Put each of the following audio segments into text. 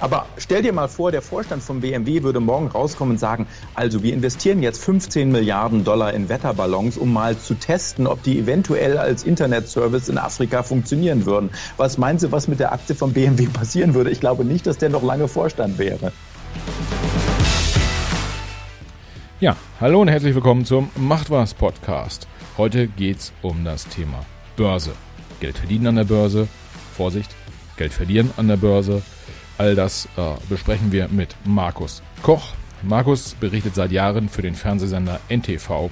Aber stell dir mal vor, der Vorstand von BMW würde morgen rauskommen und sagen, also wir investieren jetzt 15 Milliarden Dollar in Wetterballons, um mal zu testen, ob die eventuell als Internetservice in Afrika funktionieren würden. Was meinen Sie, was mit der Aktie von BMW passieren würde? Ich glaube nicht, dass der noch lange Vorstand wäre. Ja, hallo und herzlich willkommen zum Macht was Podcast. Heute geht's um das Thema Börse. Geld verdienen an der Börse, Vorsicht, Geld verlieren an der Börse. All das äh, besprechen wir mit Markus Koch. Markus berichtet seit Jahren für den Fernsehsender NTV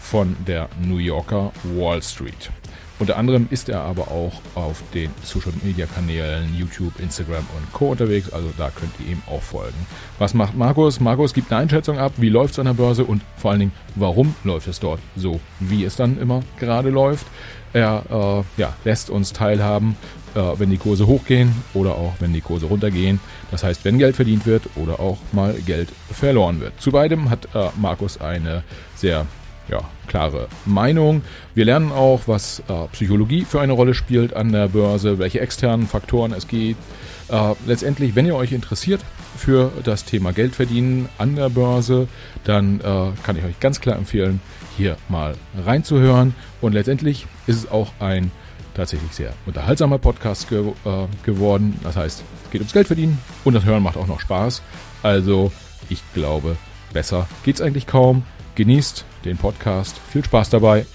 von der New Yorker Wall Street. Unter anderem ist er aber auch auf den Social Media Kanälen YouTube, Instagram und Co. unterwegs, also da könnt ihr ihm auch folgen. Was macht Markus? Markus gibt eine Einschätzung ab, wie läuft es an der Börse und vor allen Dingen, warum läuft es dort so, wie es dann immer gerade läuft. Er äh, ja, lässt uns teilhaben, wenn die Kurse hochgehen oder auch wenn die Kurse runtergehen. Das heißt, wenn Geld verdient wird oder auch mal Geld verloren wird. Zu beidem hat äh, Markus eine sehr ja, klare Meinung. Wir lernen auch, was äh, Psychologie für eine Rolle spielt an der Börse, welche externen Faktoren es geht. Äh, letztendlich, wenn ihr euch interessiert für das Thema Geld verdienen an der Börse, dann äh, kann ich euch ganz klar empfehlen, hier mal reinzuhören. Und letztendlich ist es auch ein tatsächlich sehr unterhaltsamer Podcast ge äh, geworden. Das heißt, es geht ums Geld verdienen und das Hören macht auch noch Spaß. Also, ich glaube, besser geht's eigentlich kaum. Genießt den Podcast. Viel Spaß dabei.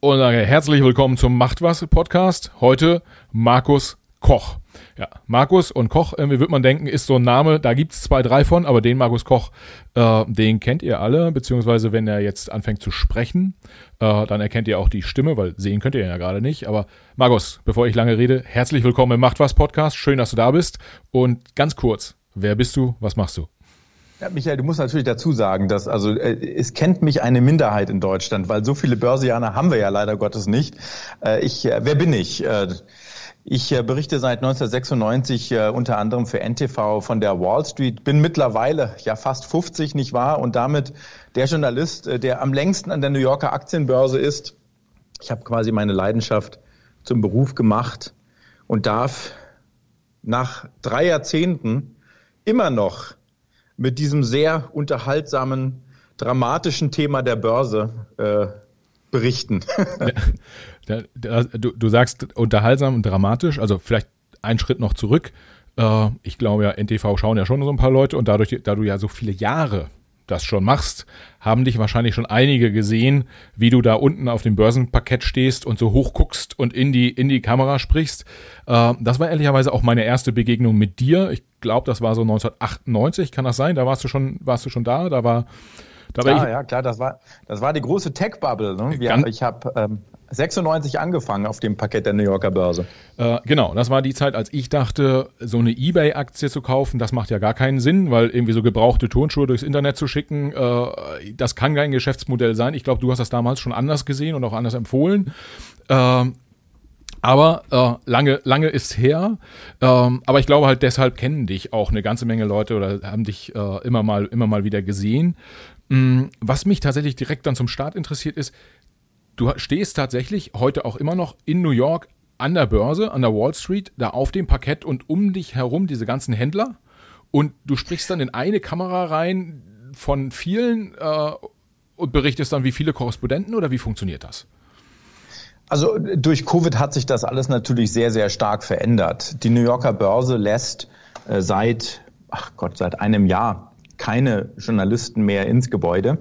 Und herzlich willkommen zum Macht was Podcast. Heute Markus Koch. Ja, Markus und Koch, irgendwie wird man denken, ist so ein Name, da gibt es zwei, drei von, aber den Markus Koch, äh, den kennt ihr alle, beziehungsweise wenn er jetzt anfängt zu sprechen, äh, dann erkennt ihr auch die Stimme, weil sehen könnt ihr ihn ja gerade nicht. Aber Markus, bevor ich lange rede, herzlich willkommen im Macht was Podcast. Schön, dass du da bist. Und ganz kurz, wer bist du? Was machst du? Ja, Michael, du musst natürlich dazu sagen, dass also äh, es kennt mich eine Minderheit in Deutschland, weil so viele Börsianer haben wir ja leider Gottes nicht. Äh, ich, äh, wer bin ich? Ich äh, berichte seit 1996 äh, unter anderem für NTV von der Wall Street, bin mittlerweile ja fast 50, nicht wahr? Und damit der Journalist, äh, der am längsten an der New Yorker Aktienbörse ist. Ich habe quasi meine Leidenschaft zum Beruf gemacht und darf nach drei Jahrzehnten immer noch mit diesem sehr unterhaltsamen, dramatischen Thema der Börse äh, berichten. Da, du, du sagst unterhaltsam und dramatisch, also vielleicht einen Schritt noch zurück. Äh, ich glaube ja, NTV schauen ja schon so ein paar Leute und dadurch, da du ja so viele Jahre das schon machst, haben dich wahrscheinlich schon einige gesehen, wie du da unten auf dem Börsenparkett stehst und so hoch guckst und in die, in die Kamera sprichst. Äh, das war ehrlicherweise auch meine erste Begegnung mit dir. Ich glaube, das war so 1998, kann das sein? Da warst du schon, warst du schon da? Da war, da war klar, ich, ja, klar, das war, das war die große Tech-Bubble. Ne? ich habe ähm, 96 angefangen auf dem Paket der New Yorker Börse. Äh, genau, das war die Zeit, als ich dachte, so eine Ebay-Aktie zu kaufen, das macht ja gar keinen Sinn, weil irgendwie so gebrauchte Turnschuhe durchs Internet zu schicken, äh, das kann kein Geschäftsmodell sein. Ich glaube, du hast das damals schon anders gesehen und auch anders empfohlen. Äh, aber äh, lange, lange ist her. Ähm, aber ich glaube halt, deshalb kennen dich auch eine ganze Menge Leute oder haben dich äh, immer mal, immer mal wieder gesehen. Mm, was mich tatsächlich direkt dann zum Start interessiert ist, du stehst tatsächlich heute auch immer noch in New York an der Börse, an der Wall Street, da auf dem Parkett und um dich herum diese ganzen Händler und du sprichst dann in eine Kamera rein von vielen äh, und berichtest dann, wie viele Korrespondenten oder wie funktioniert das? Also durch Covid hat sich das alles natürlich sehr, sehr stark verändert. Die New Yorker Börse lässt äh, seit, ach Gott, seit einem Jahr keine Journalisten mehr ins Gebäude.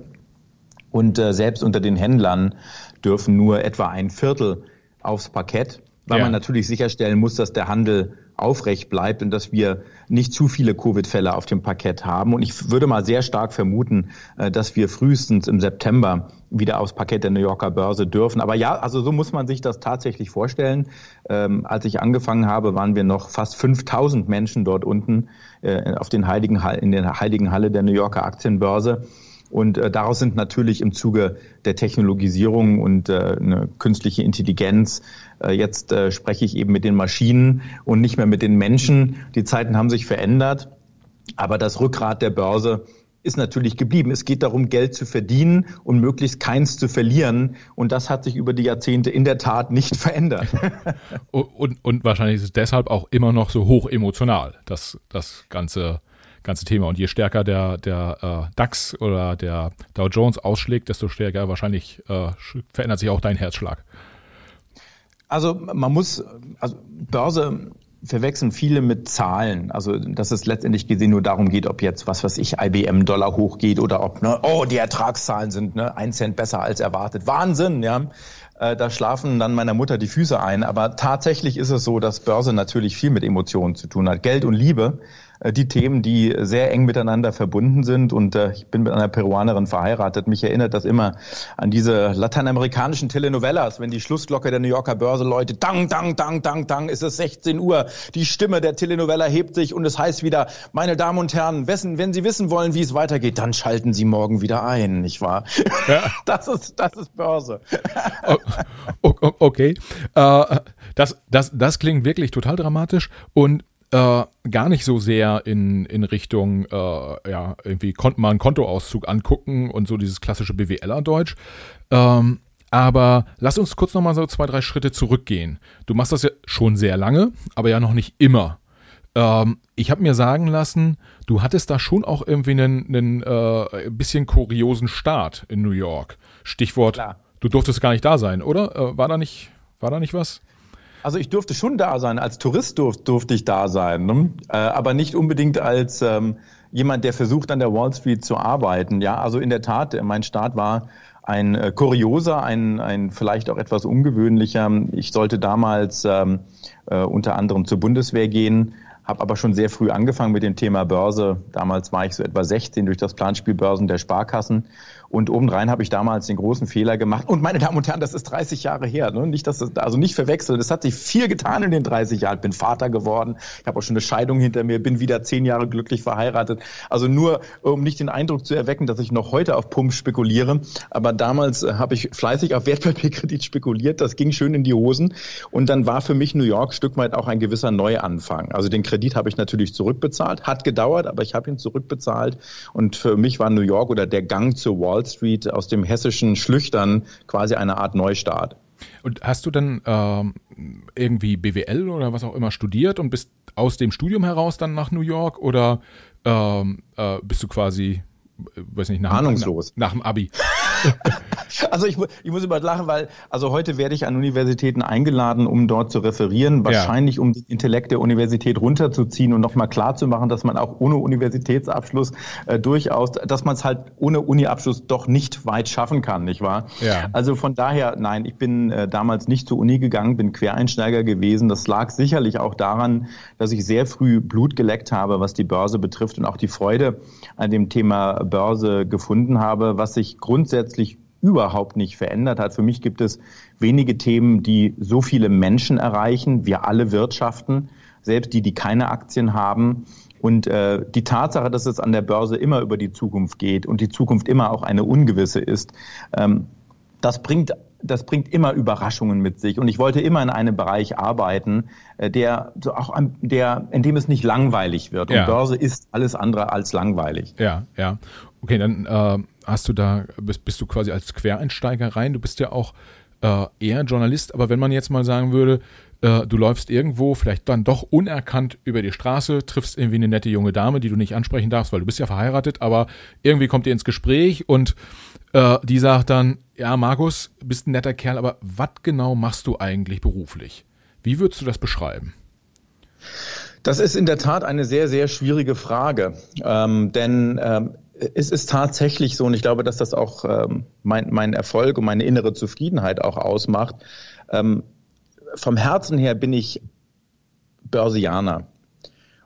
Und äh, selbst unter den Händlern dürfen nur etwa ein Viertel aufs Parkett, weil ja. man natürlich sicherstellen muss, dass der Handel aufrecht bleibt und dass wir nicht zu viele Covid-Fälle auf dem Parkett haben. Und ich würde mal sehr stark vermuten, äh, dass wir frühestens im September wieder aufs Parkett der New Yorker Börse dürfen. Aber ja, also so muss man sich das tatsächlich vorstellen. Ähm, als ich angefangen habe, waren wir noch fast 5000 Menschen dort unten äh, auf den heiligen, in der heiligen Halle der New Yorker Aktienbörse. Und äh, daraus sind natürlich im Zuge der Technologisierung und äh, eine künstliche Intelligenz, äh, jetzt äh, spreche ich eben mit den Maschinen und nicht mehr mit den Menschen. Die Zeiten haben sich verändert, aber das Rückgrat der Börse ist natürlich geblieben. Es geht darum, Geld zu verdienen und möglichst keins zu verlieren. Und das hat sich über die Jahrzehnte in der Tat nicht verändert. und, und, und wahrscheinlich ist es deshalb auch immer noch so hoch emotional, das, das ganze, ganze Thema. Und je stärker der, der äh, DAX oder der Dow Jones ausschlägt, desto stärker wahrscheinlich äh, verändert sich auch dein Herzschlag. Also man muss, also Börse verwechseln viele mit Zahlen. Also, dass es letztendlich gesehen nur darum geht, ob jetzt, was weiß ich, IBM Dollar hochgeht oder ob, ne, oh, die Ertragszahlen sind, ne, ein Cent besser als erwartet. Wahnsinn, ja. Äh, da schlafen dann meiner Mutter die Füße ein. Aber tatsächlich ist es so, dass Börse natürlich viel mit Emotionen zu tun hat. Geld und Liebe die Themen, die sehr eng miteinander verbunden sind. Und äh, ich bin mit einer Peruanerin verheiratet. Mich erinnert das immer an diese lateinamerikanischen Telenovelas, wenn die Schlussglocke der New Yorker Börse läutet. Dang, dang, dang, dang, dang, ist es 16 Uhr. Die Stimme der Telenovela hebt sich und es heißt wieder, meine Damen und Herren, wessen, wenn Sie wissen wollen, wie es weitergeht, dann schalten Sie morgen wieder ein, nicht wahr? Ja. Das ist, das ist Börse. Okay. Uh, das, das, das klingt wirklich total dramatisch und äh, gar nicht so sehr in, in Richtung, äh, ja, irgendwie konnte man einen Kontoauszug angucken und so dieses klassische BWLer-Deutsch. Ähm, aber lass uns kurz nochmal so zwei, drei Schritte zurückgehen. Du machst das ja schon sehr lange, aber ja noch nicht immer. Ähm, ich habe mir sagen lassen, du hattest da schon auch irgendwie einen, einen äh, bisschen kuriosen Start in New York. Stichwort, Klar. du durftest gar nicht da sein, oder? Äh, war da nicht, war da nicht was? Also ich durfte schon da sein, als Tourist durf, durfte ich da sein, ne? äh, aber nicht unbedingt als ähm, jemand, der versucht an der Wall Street zu arbeiten. Ja, also in der Tat, mein Start war ein äh, kurioser, ein, ein vielleicht auch etwas ungewöhnlicher. Ich sollte damals ähm, äh, unter anderem zur Bundeswehr gehen, habe aber schon sehr früh angefangen mit dem Thema Börse. Damals war ich so etwa 16 durch das Planspiel Börsen der Sparkassen und obendrein habe ich damals den großen Fehler gemacht. Und meine Damen und Herren, das ist 30 Jahre her. Ne? Nicht, dass das, also nicht verwechseln. Es hat sich viel getan in den 30 Jahren. Bin Vater geworden. Ich habe auch schon eine Scheidung hinter mir. Bin wieder zehn Jahre glücklich verheiratet. Also nur, um nicht den Eindruck zu erwecken, dass ich noch heute auf Pump spekuliere. Aber damals äh, habe ich fleißig auf Wertpapierkredit spekuliert. Das ging schön in die Hosen. Und dann war für mich New York Stück weit auch ein gewisser Neuanfang. Also den Kredit habe ich natürlich zurückbezahlt. Hat gedauert, aber ich habe ihn zurückbezahlt. Und für mich war New York oder der Gang zur Wall Wall Street aus dem hessischen Schlüchtern quasi eine Art Neustart. Und hast du dann ähm, irgendwie BWL oder was auch immer studiert und bist aus dem Studium heraus dann nach New York oder ähm, äh, bist du quasi, äh, weiß nicht, nach, Ahnungslos. nach, nach dem Abi? also ich, ich muss über lachen, weil also heute werde ich an Universitäten eingeladen, um dort zu referieren, wahrscheinlich ja. um den Intellekt der Universität runterzuziehen und nochmal klar zu machen, dass man auch ohne Universitätsabschluss äh, durchaus, dass man es halt ohne Uniabschluss doch nicht weit schaffen kann, nicht wahr? Ja. Also von daher, nein, ich bin äh, damals nicht zur Uni gegangen, bin Quereinsteiger gewesen. Das lag sicherlich auch daran, dass ich sehr früh Blut geleckt habe, was die Börse betrifft und auch die Freude an dem Thema Börse gefunden habe, was sich grundsätzlich grundsätzlich überhaupt nicht verändert hat. Für mich gibt es wenige Themen, die so viele Menschen erreichen. Wir alle wirtschaften, selbst die, die keine Aktien haben. Und äh, die Tatsache, dass es an der Börse immer über die Zukunft geht und die Zukunft immer auch eine ungewisse ist, ähm, das bringt das bringt immer Überraschungen mit sich. Und ich wollte immer in einem Bereich arbeiten, äh, der auch der, in dem es nicht langweilig wird. Und ja. Börse ist alles andere als langweilig. Ja, ja. Okay, dann äh, hast du da, bist, bist du quasi als Quereinsteiger rein. Du bist ja auch äh, eher Journalist, aber wenn man jetzt mal sagen würde, äh, du läufst irgendwo, vielleicht dann doch unerkannt über die Straße, triffst irgendwie eine nette junge Dame, die du nicht ansprechen darfst, weil du bist ja verheiratet, aber irgendwie kommt ihr ins Gespräch und äh, die sagt dann, ja, Markus, bist ein netter Kerl, aber was genau machst du eigentlich beruflich? Wie würdest du das beschreiben? Das ist in der Tat eine sehr, sehr schwierige Frage. Ähm, denn ähm, es ist tatsächlich so, und ich glaube, dass das auch ähm, mein, mein Erfolg und meine innere Zufriedenheit auch ausmacht. Ähm, vom Herzen her bin ich Börsianer.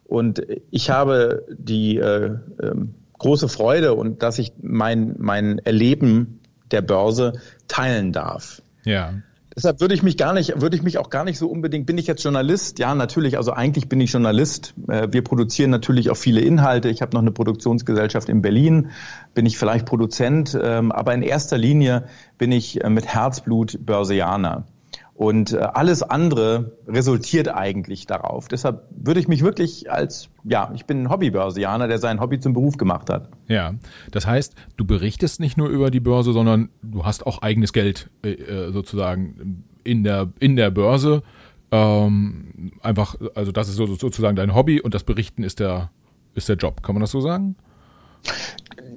Und ich habe die äh, äh, große Freude und dass ich mein, mein Erleben der Börse teilen darf. Ja. Deshalb würde ich mich gar nicht, würde ich mich auch gar nicht so unbedingt, bin ich jetzt Journalist? Ja, natürlich, also eigentlich bin ich Journalist. Äh, wir produzieren natürlich auch viele Inhalte. Ich habe noch eine Produktionsgesellschaft in Berlin, bin ich vielleicht Produzent, ähm, aber in erster Linie bin ich äh, mit Herzblut Börsianer. Und äh, alles andere resultiert eigentlich darauf. Deshalb würde ich mich wirklich als, ja, ich bin ein Hobbybörsianer, der sein Hobby zum Beruf gemacht hat. Ja, das heißt, du berichtest nicht nur über die Börse, sondern du hast auch eigenes Geld äh, äh sozusagen in der, in der Börse. Ähm, einfach, also das ist so, sozusagen dein Hobby und das Berichten ist der, ist der Job. Kann man das so sagen?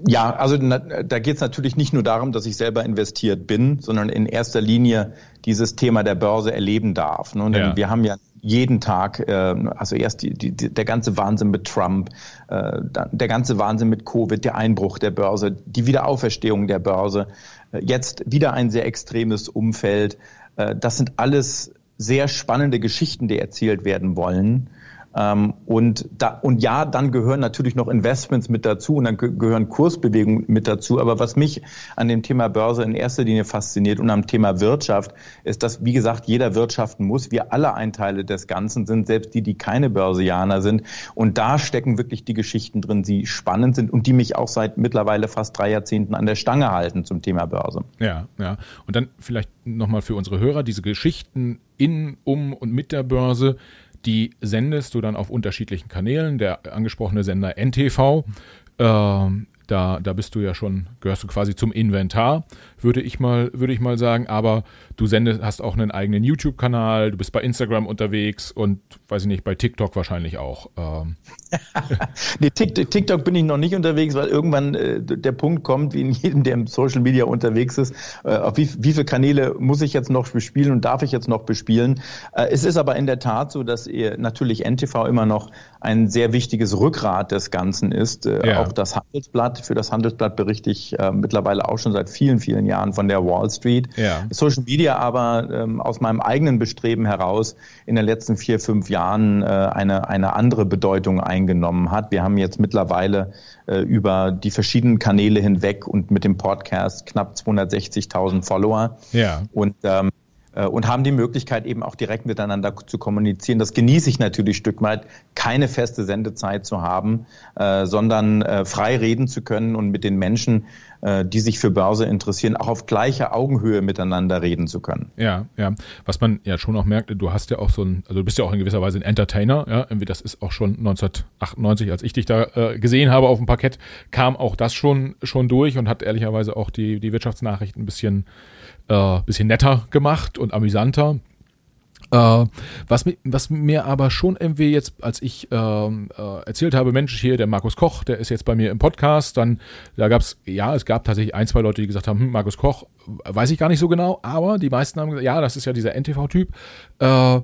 Ja, also na, da geht es natürlich nicht nur darum, dass ich selber investiert bin, sondern in erster Linie dieses Thema der Börse erleben darf. Ne? Ja. Wir haben ja jeden Tag, äh, also erst die, die, der ganze Wahnsinn mit Trump, äh, der ganze Wahnsinn mit Covid, der Einbruch der Börse, die Wiederauferstehung der Börse, äh, jetzt wieder ein sehr extremes Umfeld. Äh, das sind alles sehr spannende Geschichten, die erzählt werden wollen. Ähm, und, da, und ja, dann gehören natürlich noch Investments mit dazu und dann gehören Kursbewegungen mit dazu. Aber was mich an dem Thema Börse in erster Linie fasziniert und am Thema Wirtschaft, ist, dass, wie gesagt, jeder wirtschaften muss. Wir alle ein Teil des Ganzen sind, selbst die, die keine Börsianer sind. Und da stecken wirklich die Geschichten drin, die spannend sind und die mich auch seit mittlerweile fast drei Jahrzehnten an der Stange halten zum Thema Börse. Ja, ja. Und dann vielleicht nochmal für unsere Hörer diese Geschichten in, um und mit der Börse die sendest du dann auf unterschiedlichen Kanälen. Der angesprochene Sender NTV, äh, da, da bist du ja schon, gehörst du quasi zum Inventar, würde ich mal, würde ich mal sagen. Aber du sendest, hast auch einen eigenen YouTube-Kanal, du bist bei Instagram unterwegs und weiß ich nicht, bei TikTok wahrscheinlich auch. Ähm. nee, TikTok bin ich noch nicht unterwegs, weil irgendwann äh, der Punkt kommt, wie in jedem, der im Social Media unterwegs ist, äh, auf wie, wie viele Kanäle muss ich jetzt noch bespielen und darf ich jetzt noch bespielen. Äh, es ist aber in der Tat so, dass natürlich NTV immer noch ein sehr wichtiges Rückgrat des Ganzen ist. Äh, ja. Auch das Handelsblatt, für das Handelsblatt berichte ich äh, mittlerweile auch schon seit vielen, vielen Jahren von der Wall Street. Ja. Social Media aber ähm, aus meinem eigenen Bestreben heraus in den letzten vier, fünf Jahren äh, eine, eine andere Bedeutung eingenommen hat. Wir haben jetzt mittlerweile äh, über die verschiedenen Kanäle hinweg und mit dem Podcast knapp 260.000 Follower. Ja. Und ähm, äh, und haben die Möglichkeit eben auch direkt miteinander zu kommunizieren. Das genieße ich natürlich Stück weit, keine feste Sendezeit zu haben, äh, sondern äh, frei reden zu können und mit den Menschen, äh, die sich für Börse interessieren, auch auf gleicher Augenhöhe miteinander reden zu können. Ja, ja. Was man ja schon auch merkt, du hast ja auch so ein, also du bist ja auch in gewisser Weise ein Entertainer, ja, irgendwie das ist auch schon 1998, als ich dich da äh, gesehen habe auf dem Parkett, kam auch das schon, schon durch und hat ehrlicherweise auch die, die Wirtschaftsnachrichten ein bisschen äh, bisschen netter gemacht und amüsanter. Äh, was, was, mir aber schon irgendwie jetzt, als ich ähm, äh, erzählt habe, Mensch, hier der Markus Koch, der ist jetzt bei mir im Podcast, dann da gab es, ja, es gab tatsächlich ein, zwei Leute, die gesagt haben, hm, Markus Koch, weiß ich gar nicht so genau, aber die meisten haben gesagt, ja, das ist ja dieser NTV-Typ. Äh,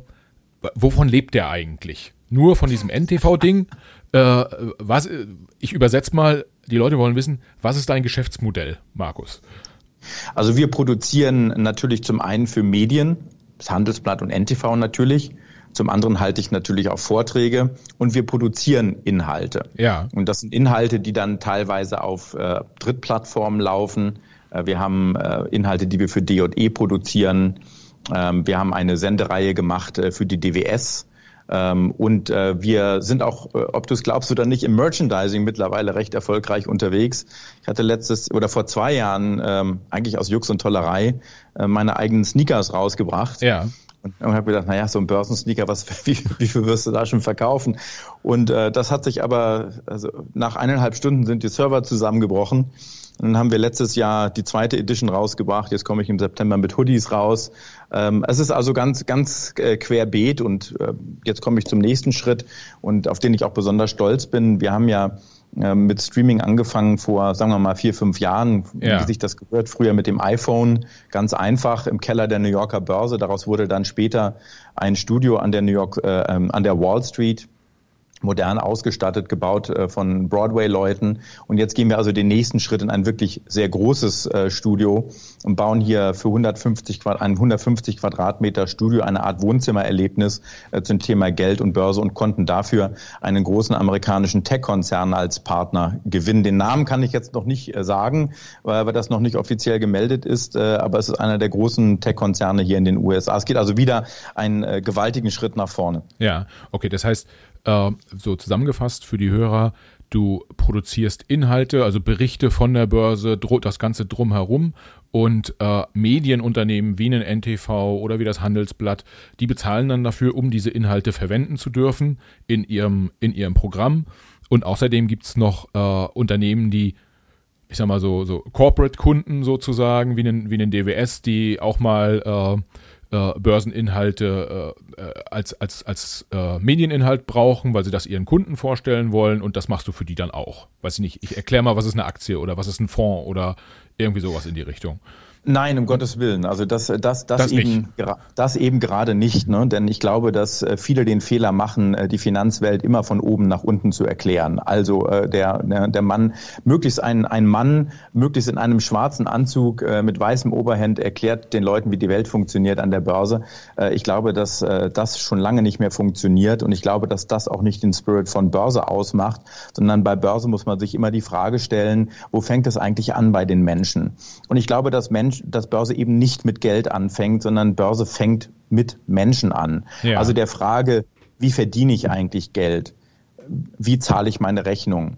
wovon lebt der eigentlich? Nur von diesem NTV-Ding? Äh, was, ich übersetze mal, die Leute wollen wissen, was ist dein Geschäftsmodell, Markus? Also wir produzieren natürlich zum einen für Medien, das Handelsblatt und NTV natürlich. Zum anderen halte ich natürlich auch Vorträge und wir produzieren Inhalte. Ja. Und das sind Inhalte, die dann teilweise auf äh, Drittplattformen laufen. Äh, wir haben äh, Inhalte, die wir für DE produzieren. Ähm, wir haben eine Sendereihe gemacht äh, für die DWS und äh, wir sind auch, äh, ob du es glaubst oder nicht, im Merchandising mittlerweile recht erfolgreich unterwegs. Ich hatte letztes oder vor zwei Jahren ähm, eigentlich aus Jux und Tollerei äh, meine eigenen Sneakers rausgebracht. Ja. Und, und habe gedacht, naja, so ein Börsensneaker, was, wie, wie viel wirst du da schon verkaufen? Und äh, das hat sich aber, also nach eineinhalb Stunden sind die Server zusammengebrochen. Dann haben wir letztes Jahr die zweite Edition rausgebracht. Jetzt komme ich im September mit Hoodies raus. Ähm, es ist also ganz, ganz äh, querbeet und äh, jetzt komme ich zum nächsten Schritt und auf den ich auch besonders stolz bin. Wir haben ja äh, mit Streaming angefangen vor, sagen wir mal, vier, fünf Jahren, ja. wie sich das gehört. Früher mit dem iPhone, ganz einfach im Keller der New Yorker Börse. Daraus wurde dann später ein Studio an der New York, äh, ähm, an der Wall Street modern ausgestattet, gebaut äh, von Broadway-Leuten. Und jetzt gehen wir also den nächsten Schritt in ein wirklich sehr großes äh, Studio und bauen hier für 150 Quadrat, ein 150 Quadratmeter Studio eine Art Wohnzimmererlebnis äh, zum Thema Geld und Börse und konnten dafür einen großen amerikanischen Tech-Konzern als Partner gewinnen. Den Namen kann ich jetzt noch nicht sagen, weil das noch nicht offiziell gemeldet ist, aber es ist einer der großen Tech-Konzerne hier in den USA. Es geht also wieder einen gewaltigen Schritt nach vorne. Ja, okay, das heißt, äh, so zusammengefasst für die Hörer, du du produzierst Inhalte, also Berichte von der Börse, das Ganze drumherum und äh, Medienunternehmen wie ein NTV oder wie das Handelsblatt, die bezahlen dann dafür, um diese Inhalte verwenden zu dürfen in ihrem, in ihrem Programm. Und außerdem gibt es noch äh, Unternehmen, die ich sag mal so, so Corporate-Kunden sozusagen, wie einen, wie einen DWS, die auch mal äh, äh, Börseninhalte äh, äh, als, als, als äh, Medieninhalt brauchen, weil sie das ihren Kunden vorstellen wollen und das machst du für die dann auch. Weiß ich nicht, ich erkläre mal, was ist eine Aktie oder was ist ein Fonds oder irgendwie sowas in die Richtung. Nein, um Gottes Willen. Also das, das, das, das eben, das eben gerade nicht. Ne? Denn ich glaube, dass äh, viele den Fehler machen, äh, die Finanzwelt immer von oben nach unten zu erklären. Also äh, der, der Mann, möglichst ein, ein Mann, möglichst in einem schwarzen Anzug mit weißem Oberhemd erklärt den Leuten, wie die Welt funktioniert an der Börse. Ich glaube, dass das schon lange nicht mehr funktioniert und ich glaube, dass das auch nicht den Spirit von Börse ausmacht, sondern bei Börse muss man sich immer die Frage stellen, wo fängt es eigentlich an bei den Menschen? Und ich glaube, dass Menschen dass Börse eben nicht mit Geld anfängt, sondern Börse fängt mit Menschen an. Ja. Also der Frage, wie verdiene ich eigentlich Geld? Wie zahle ich meine Rechnung?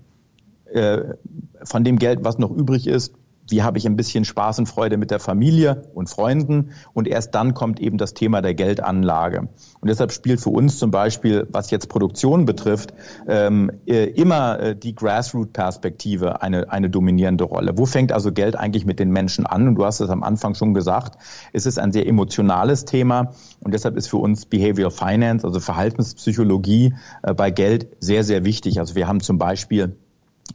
Äh, von dem Geld, was noch übrig ist, wie habe ich ein bisschen Spaß und Freude mit der Familie und Freunden und erst dann kommt eben das Thema der Geldanlage. Und deshalb spielt für uns zum Beispiel, was jetzt Produktion betrifft, ähm, äh, immer äh, die Grassroot-Perspektive eine, eine dominierende Rolle. Wo fängt also Geld eigentlich mit den Menschen an? Und du hast es am Anfang schon gesagt, es ist ein sehr emotionales Thema und deshalb ist für uns Behavioral Finance, also Verhaltenspsychologie äh, bei Geld sehr, sehr wichtig. Also wir haben zum Beispiel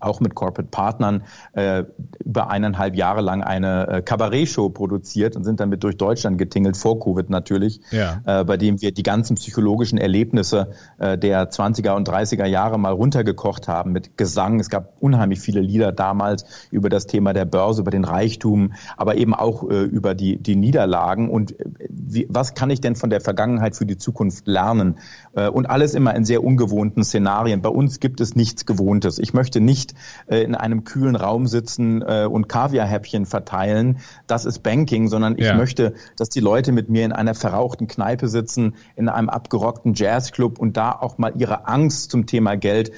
auch mit Corporate Partnern äh, über eineinhalb Jahre lang eine äh, Kabarett-Show produziert und sind damit durch Deutschland getingelt, vor Covid natürlich, ja. äh, bei dem wir die ganzen psychologischen Erlebnisse äh, der 20er und 30er Jahre mal runtergekocht haben mit Gesang. Es gab unheimlich viele Lieder damals über das Thema der Börse, über den Reichtum, aber eben auch äh, über die, die Niederlagen und äh, wie, was kann ich denn von der Vergangenheit für die Zukunft lernen? Äh, und alles immer in sehr ungewohnten Szenarien. Bei uns gibt es nichts Gewohntes. Ich möchte nicht äh, in einem kühlen Raum sitzen äh, und Kaviarhäppchen verteilen. Das ist Banking, sondern ich ja. möchte, dass die Leute mit mir in einer verrauchten Kneipe sitzen, in einem abgerockten Jazzclub und da auch mal ihre Angst zum Thema Geld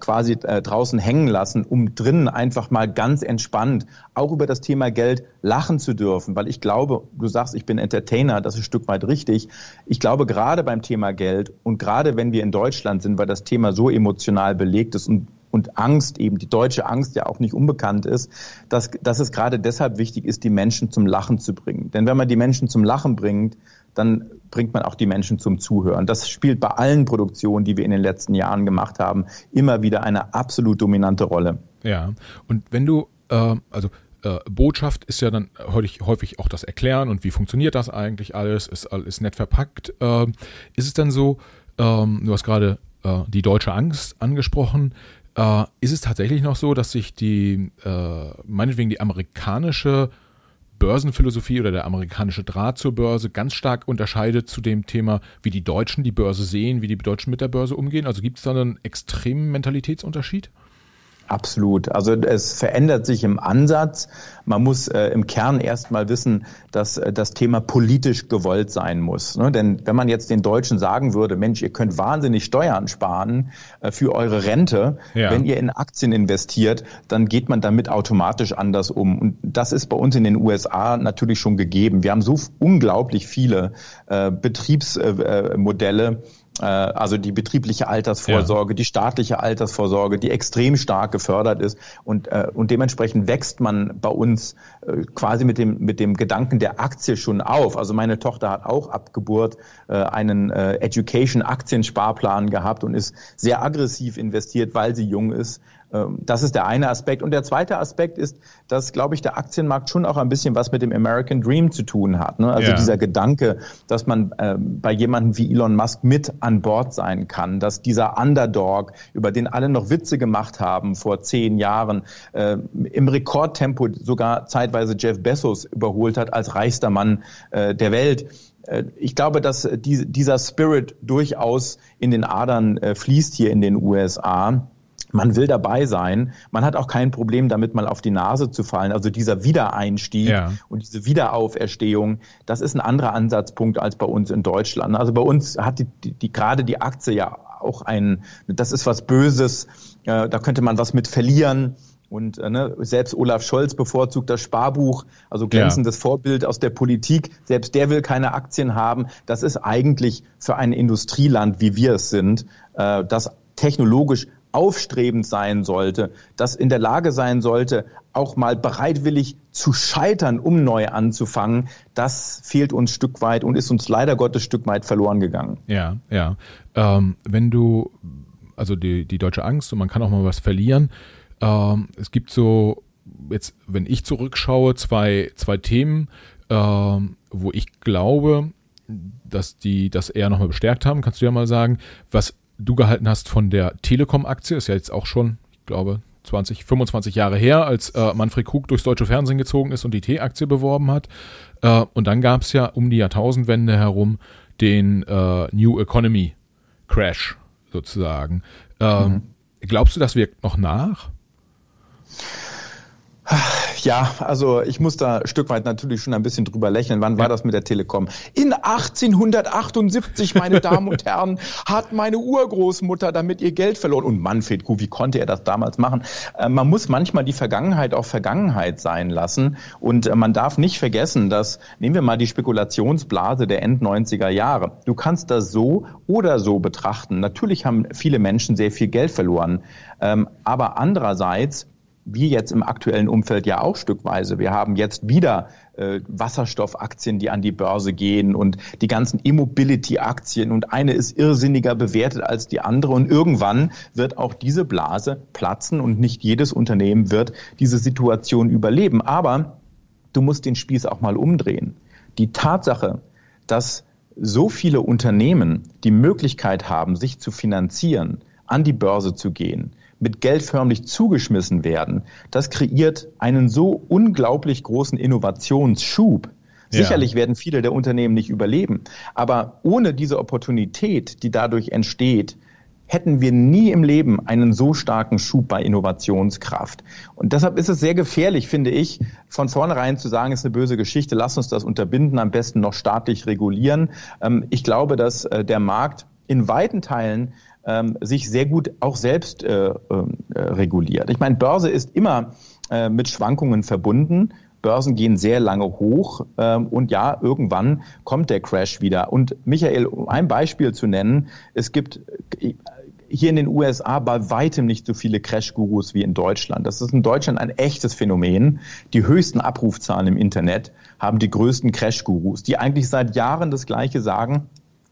quasi draußen hängen lassen, um drinnen einfach mal ganz entspannt auch über das Thema Geld lachen zu dürfen. Weil ich glaube, du sagst, ich bin Entertainer, das ist ein Stück weit richtig. Ich glaube, gerade beim Thema Geld und gerade wenn wir in Deutschland sind, weil das Thema so emotional belegt ist und und Angst, eben die deutsche Angst ja auch nicht unbekannt ist, dass, dass es gerade deshalb wichtig ist, die Menschen zum Lachen zu bringen. Denn wenn man die Menschen zum Lachen bringt, dann bringt man auch die Menschen zum Zuhören. Das spielt bei allen Produktionen, die wir in den letzten Jahren gemacht haben, immer wieder eine absolut dominante Rolle. Ja, und wenn du, äh, also äh, Botschaft ist ja dann häufig, häufig auch das Erklären und wie funktioniert das eigentlich alles, ist, ist nett verpackt. Äh, ist es dann so, ähm, du hast gerade äh, die deutsche Angst angesprochen, äh, ist es tatsächlich noch so, dass sich die, äh, meinetwegen die amerikanische Börsenphilosophie oder der amerikanische Draht zur Börse ganz stark unterscheidet zu dem Thema, wie die Deutschen die Börse sehen, wie die Deutschen mit der Börse umgehen? Also gibt es da einen extremen Mentalitätsunterschied? Absolut. Also es verändert sich im Ansatz. Man muss äh, im Kern erstmal wissen, dass äh, das Thema politisch gewollt sein muss. Ne? Denn wenn man jetzt den Deutschen sagen würde, Mensch, ihr könnt wahnsinnig Steuern sparen äh, für eure Rente, ja. wenn ihr in Aktien investiert, dann geht man damit automatisch anders um. Und das ist bei uns in den USA natürlich schon gegeben. Wir haben so unglaublich viele äh, Betriebsmodelle, äh, also die betriebliche Altersvorsorge, ja. die staatliche Altersvorsorge, die extrem stark gefördert ist und äh, und dementsprechend wächst man bei uns äh, quasi mit dem mit dem Gedanken der Aktie schon auf. Also meine Tochter hat auch ab Geburt äh, einen äh, Education Aktiensparplan gehabt und ist sehr aggressiv investiert, weil sie jung ist ähm, das ist der eine Aspekt. Und der zweite Aspekt ist, dass, glaube ich, der Aktienmarkt schon auch ein bisschen was mit dem American Dream zu tun hat. Ne? Also ja. dieser Gedanke, dass man äh, bei jemandem wie Elon Musk mit an Bord sein kann, dass dieser Underdog, über den alle noch Witze gemacht haben vor zehn Jahren, äh, im Rekordtempo sogar zeitweise Jeff Bezos überholt hat als reichster Mann äh, der Welt äh, ich glaube, dass dieser Spirit durchaus in den Adern äh, fließt hier in den USA. Man will dabei sein. Man hat auch kein Problem damit, mal auf die Nase zu fallen. Also dieser Wiedereinstieg ja. und diese Wiederauferstehung, das ist ein anderer Ansatzpunkt als bei uns in Deutschland. Also bei uns hat die, die, die gerade die Aktie ja auch ein, das ist was Böses, äh, da könnte man was mit verlieren. Und äh, ne, selbst Olaf Scholz bevorzugt das Sparbuch, also glänzendes ja. Vorbild aus der Politik. Selbst der will keine Aktien haben. Das ist eigentlich für ein Industrieland, wie wir es sind, äh, das technologisch aufstrebend sein sollte, das in der Lage sein sollte, auch mal bereitwillig zu scheitern, um neu anzufangen, das fehlt uns Stück weit und ist uns leider Gottes Stück weit verloren gegangen. Ja, ja. Ähm, wenn du, also die, die deutsche Angst und man kann auch mal was verlieren, ähm, es gibt so, jetzt, wenn ich zurückschaue, zwei, zwei Themen, ähm, wo ich glaube, dass die das eher nochmal bestärkt haben. Kannst du ja mal sagen, was du gehalten hast von der Telekom-Aktie, ist ja jetzt auch schon, ich glaube, 20, 25 Jahre her, als äh, Manfred Krug durchs deutsche Fernsehen gezogen ist und die T-Aktie beworben hat. Äh, und dann gab es ja um die Jahrtausendwende herum den äh, New Economy Crash sozusagen. Ähm, mhm. Glaubst du, das wirkt noch nach? Ja, also ich muss da ein Stück weit natürlich schon ein bisschen drüber lächeln. Wann war das mit der Telekom? In 1878, meine Damen und Herren, hat meine Urgroßmutter damit ihr Geld verloren. Und Manfred Kuh, wie konnte er das damals machen? Äh, man muss manchmal die Vergangenheit auch Vergangenheit sein lassen. Und äh, man darf nicht vergessen, dass, nehmen wir mal die Spekulationsblase der End-90er Jahre. Du kannst das so oder so betrachten. Natürlich haben viele Menschen sehr viel Geld verloren. Ähm, aber andererseits wir jetzt im aktuellen Umfeld ja auch stückweise. Wir haben jetzt wieder äh, Wasserstoffaktien, die an die Börse gehen und die ganzen E-Mobility-Aktien und eine ist irrsinniger bewertet als die andere und irgendwann wird auch diese Blase platzen und nicht jedes Unternehmen wird diese Situation überleben. Aber du musst den Spieß auch mal umdrehen. Die Tatsache, dass so viele Unternehmen die Möglichkeit haben, sich zu finanzieren, an die Börse zu gehen, mit Geld förmlich zugeschmissen werden, das kreiert einen so unglaublich großen Innovationsschub. Ja. Sicherlich werden viele der Unternehmen nicht überleben, aber ohne diese Opportunität, die dadurch entsteht, hätten wir nie im Leben einen so starken Schub bei Innovationskraft. Und deshalb ist es sehr gefährlich, finde ich, von vornherein zu sagen, es ist eine böse Geschichte, lass uns das unterbinden, am besten noch staatlich regulieren. Ähm, ich glaube, dass äh, der Markt in weiten Teilen ähm, sich sehr gut auch selbst äh, ähm, äh, reguliert. Ich meine, Börse ist immer äh, mit Schwankungen verbunden. Börsen gehen sehr lange hoch ähm, und ja, irgendwann kommt der Crash wieder. Und Michael, um ein Beispiel zu nennen, es gibt äh, hier in den USA bei weitem nicht so viele Crash-Gurus wie in Deutschland. Das ist in Deutschland ein echtes Phänomen. Die höchsten Abrufzahlen im Internet haben die größten Crash-Gurus, die eigentlich seit Jahren das Gleiche sagen.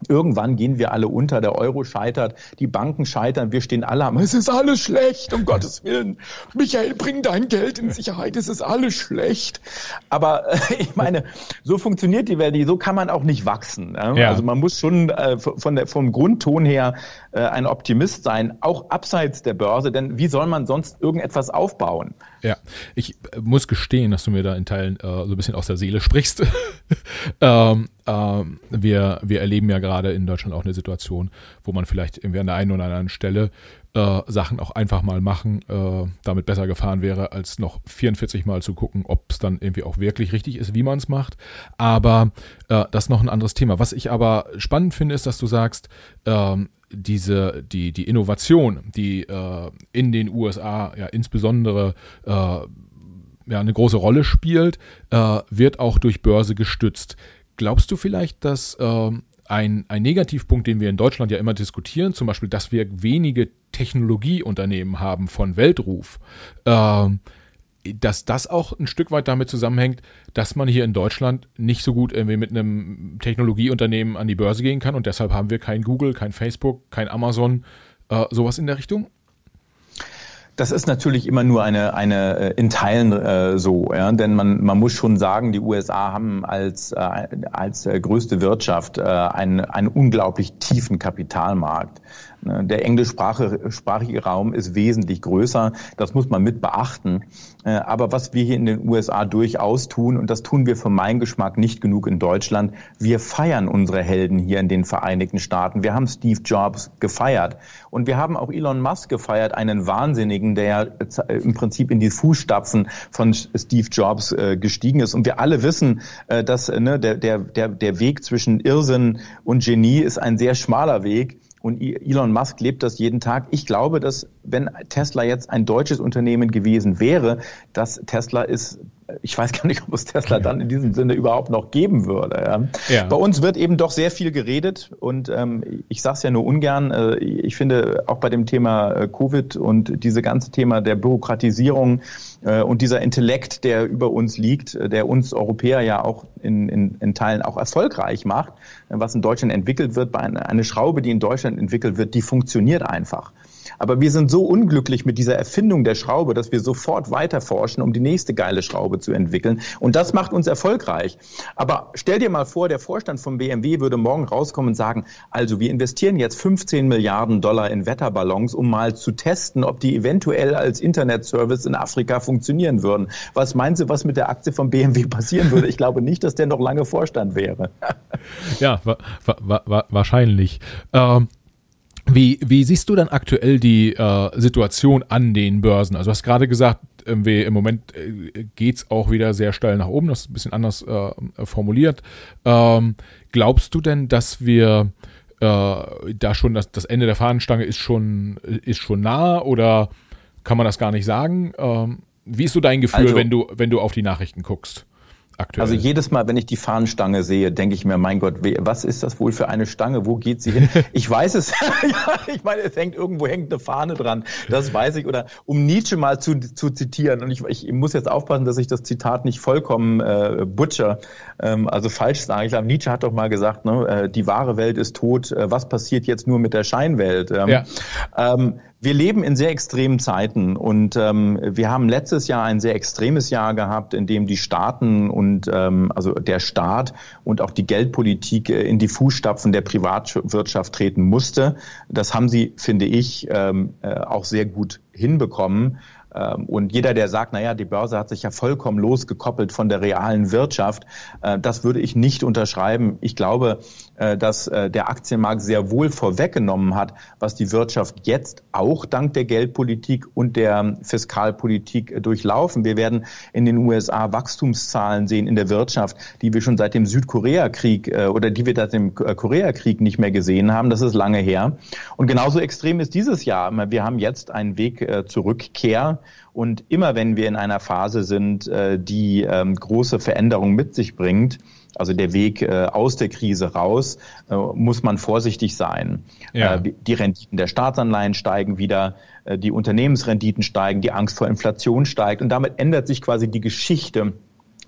Irgendwann gehen wir alle unter, der Euro scheitert, die Banken scheitern, wir stehen alle am, es ist alles schlecht, um Gottes Willen. Michael, bring dein Geld in Sicherheit, es ist alles schlecht. Aber äh, ich meine, so funktioniert die Welt, so kann man auch nicht wachsen. Ja? Ja. Also man muss schon äh, von der, vom Grundton her äh, ein Optimist sein, auch abseits der Börse, denn wie soll man sonst irgendetwas aufbauen? Ja, ich äh, muss gestehen, dass du mir da in Teilen äh, so ein bisschen aus der Seele sprichst. ähm, ähm, wir, wir erleben ja gerade in Deutschland auch eine Situation, wo man vielleicht irgendwie an der einen oder anderen Stelle äh, Sachen auch einfach mal machen, äh, damit besser gefahren wäre, als noch 44 Mal zu gucken, ob es dann irgendwie auch wirklich richtig ist, wie man es macht. Aber äh, das ist noch ein anderes Thema. Was ich aber spannend finde, ist, dass du sagst, ähm, diese, die, die Innovation, die äh, in den USA ja insbesondere äh, ja, eine große Rolle spielt, äh, wird auch durch Börse gestützt. Glaubst du vielleicht, dass äh, ein, ein Negativpunkt, den wir in Deutschland ja immer diskutieren, zum Beispiel, dass wir wenige Technologieunternehmen haben von Weltruf, äh, dass das auch ein Stück weit damit zusammenhängt, dass man hier in Deutschland nicht so gut irgendwie mit einem Technologieunternehmen an die Börse gehen kann und deshalb haben wir kein Google, kein Facebook, kein Amazon, äh, sowas in der Richtung? Das ist natürlich immer nur eine, eine äh, in Teilen äh, so, ja? denn man, man muss schon sagen, die USA haben als, äh, als äh, größte Wirtschaft äh, einen, einen unglaublich tiefen Kapitalmarkt. Ne, der englischsprachige Raum ist wesentlich größer. Das muss man mit beachten. Äh, aber was wir hier in den USA durchaus tun, und das tun wir für meinen Geschmack nicht genug in Deutschland, wir feiern unsere Helden hier in den Vereinigten Staaten. Wir haben Steve Jobs gefeiert. Und wir haben auch Elon Musk gefeiert, einen Wahnsinnigen, der im Prinzip in die Fußstapfen von Steve Jobs äh, gestiegen ist. Und wir alle wissen, äh, dass ne, der Weg zwischen Irrsinn und Genie ist ein sehr schmaler Weg. Und Elon Musk lebt das jeden Tag. Ich glaube, dass wenn Tesla jetzt ein deutsches Unternehmen gewesen wäre, dass Tesla ist ich weiß gar nicht, ob es Tesla dann in diesem Sinne überhaupt noch geben würde. Ja. Bei uns wird eben doch sehr viel geredet und ähm, ich sage es ja nur ungern. Äh, ich finde auch bei dem Thema äh, Covid und diese ganze Thema der Bürokratisierung und dieser Intellekt, der über uns liegt, äh, der uns Europäer ja auch in, in, in Teilen auch erfolgreich macht, äh, was in Deutschland entwickelt wird, eine Schraube, die in Deutschland entwickelt wird, die funktioniert einfach. Aber wir sind so unglücklich mit dieser Erfindung der Schraube, dass wir sofort weiterforschen, um die nächste geile Schraube zu entwickeln. Und das macht uns erfolgreich. Aber stell dir mal vor, der Vorstand von BMW würde morgen rauskommen und sagen, also wir investieren jetzt 15 Milliarden Dollar in Wetterballons, um mal zu testen, ob die eventuell als Internetservice in Afrika funktionieren würden. Was meinst du, was mit der Aktie von BMW passieren würde? Ich glaube nicht, dass der noch lange Vorstand wäre. ja, wa wa wa wahrscheinlich. Ähm wie, wie siehst du dann aktuell die äh, Situation an den Börsen? Also du hast gerade gesagt, irgendwie im Moment äh, geht's auch wieder sehr steil nach oben, das ist ein bisschen anders äh, formuliert. Ähm, glaubst du denn, dass wir äh, da schon das, das Ende der Fahnenstange ist schon, ist schon nah oder kann man das gar nicht sagen? Ähm, wie ist so dein Gefühl, also, wenn du, wenn du auf die Nachrichten guckst? Aktuell? Also jedes Mal, wenn ich die Fahnenstange sehe, denke ich mir, mein Gott, was ist das wohl für eine Stange? Wo geht sie hin? Ich weiß es. ja, ich meine, es hängt irgendwo hängt eine Fahne dran. Das weiß ich. Oder um Nietzsche mal zu, zu zitieren. Und ich, ich muss jetzt aufpassen, dass ich das Zitat nicht vollkommen äh, butcher, ähm, also falsch sage. Ich glaube, Nietzsche hat doch mal gesagt, ne, äh, die wahre Welt ist tot. Äh, was passiert jetzt nur mit der Scheinwelt? Ähm, ja. ähm, wir leben in sehr extremen Zeiten und ähm, wir haben letztes Jahr ein sehr extremes Jahr gehabt, in dem die Staaten und ähm, also der Staat und auch die Geldpolitik äh, in die Fußstapfen der Privatwirtschaft treten musste. Das haben sie, finde ich, ähm, äh, auch sehr gut hinbekommen. Ähm, und jeder, der sagt, naja, die Börse hat sich ja vollkommen losgekoppelt von der realen Wirtschaft, äh, das würde ich nicht unterschreiben. Ich glaube, dass äh, der Aktienmarkt sehr wohl vorweggenommen hat, was die Wirtschaft jetzt auch dank der Geldpolitik und der Fiskalpolitik durchlaufen. Wir werden in den USA Wachstumszahlen sehen in der Wirtschaft, die wir schon seit dem Südkoreakrieg oder die wir seit dem Koreakrieg nicht mehr gesehen haben. Das ist lange her. Und genauso extrem ist dieses Jahr. Wir haben jetzt einen Weg zur Rückkehr und immer wenn wir in einer Phase sind, äh, die ähm, große Veränderungen mit sich bringt, also der Weg äh, aus der Krise raus, äh, muss man vorsichtig sein. Ja. Die Renditen der Staatsanleihen steigen wieder, die Unternehmensrenditen steigen, die Angst vor Inflation steigt und damit ändert sich quasi die Geschichte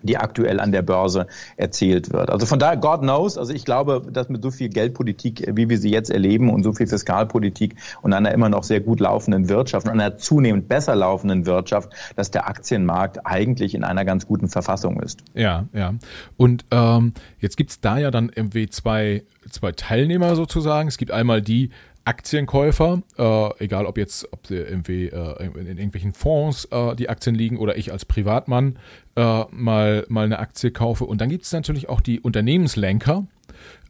die aktuell an der Börse erzählt wird. Also von daher, God knows, also ich glaube, dass mit so viel Geldpolitik, wie wir sie jetzt erleben und so viel Fiskalpolitik und einer immer noch sehr gut laufenden Wirtschaft und einer zunehmend besser laufenden Wirtschaft, dass der Aktienmarkt eigentlich in einer ganz guten Verfassung ist. Ja, ja. Und ähm, jetzt gibt's da ja dann irgendwie zwei, zwei Teilnehmer sozusagen. Es gibt einmal die, Aktienkäufer, äh, egal ob jetzt, ob irgendwie äh, in, irgendwelchen Fonds äh, die Aktien liegen oder ich als Privatmann äh, mal, mal eine Aktie kaufe. Und dann gibt es natürlich auch die Unternehmenslenker,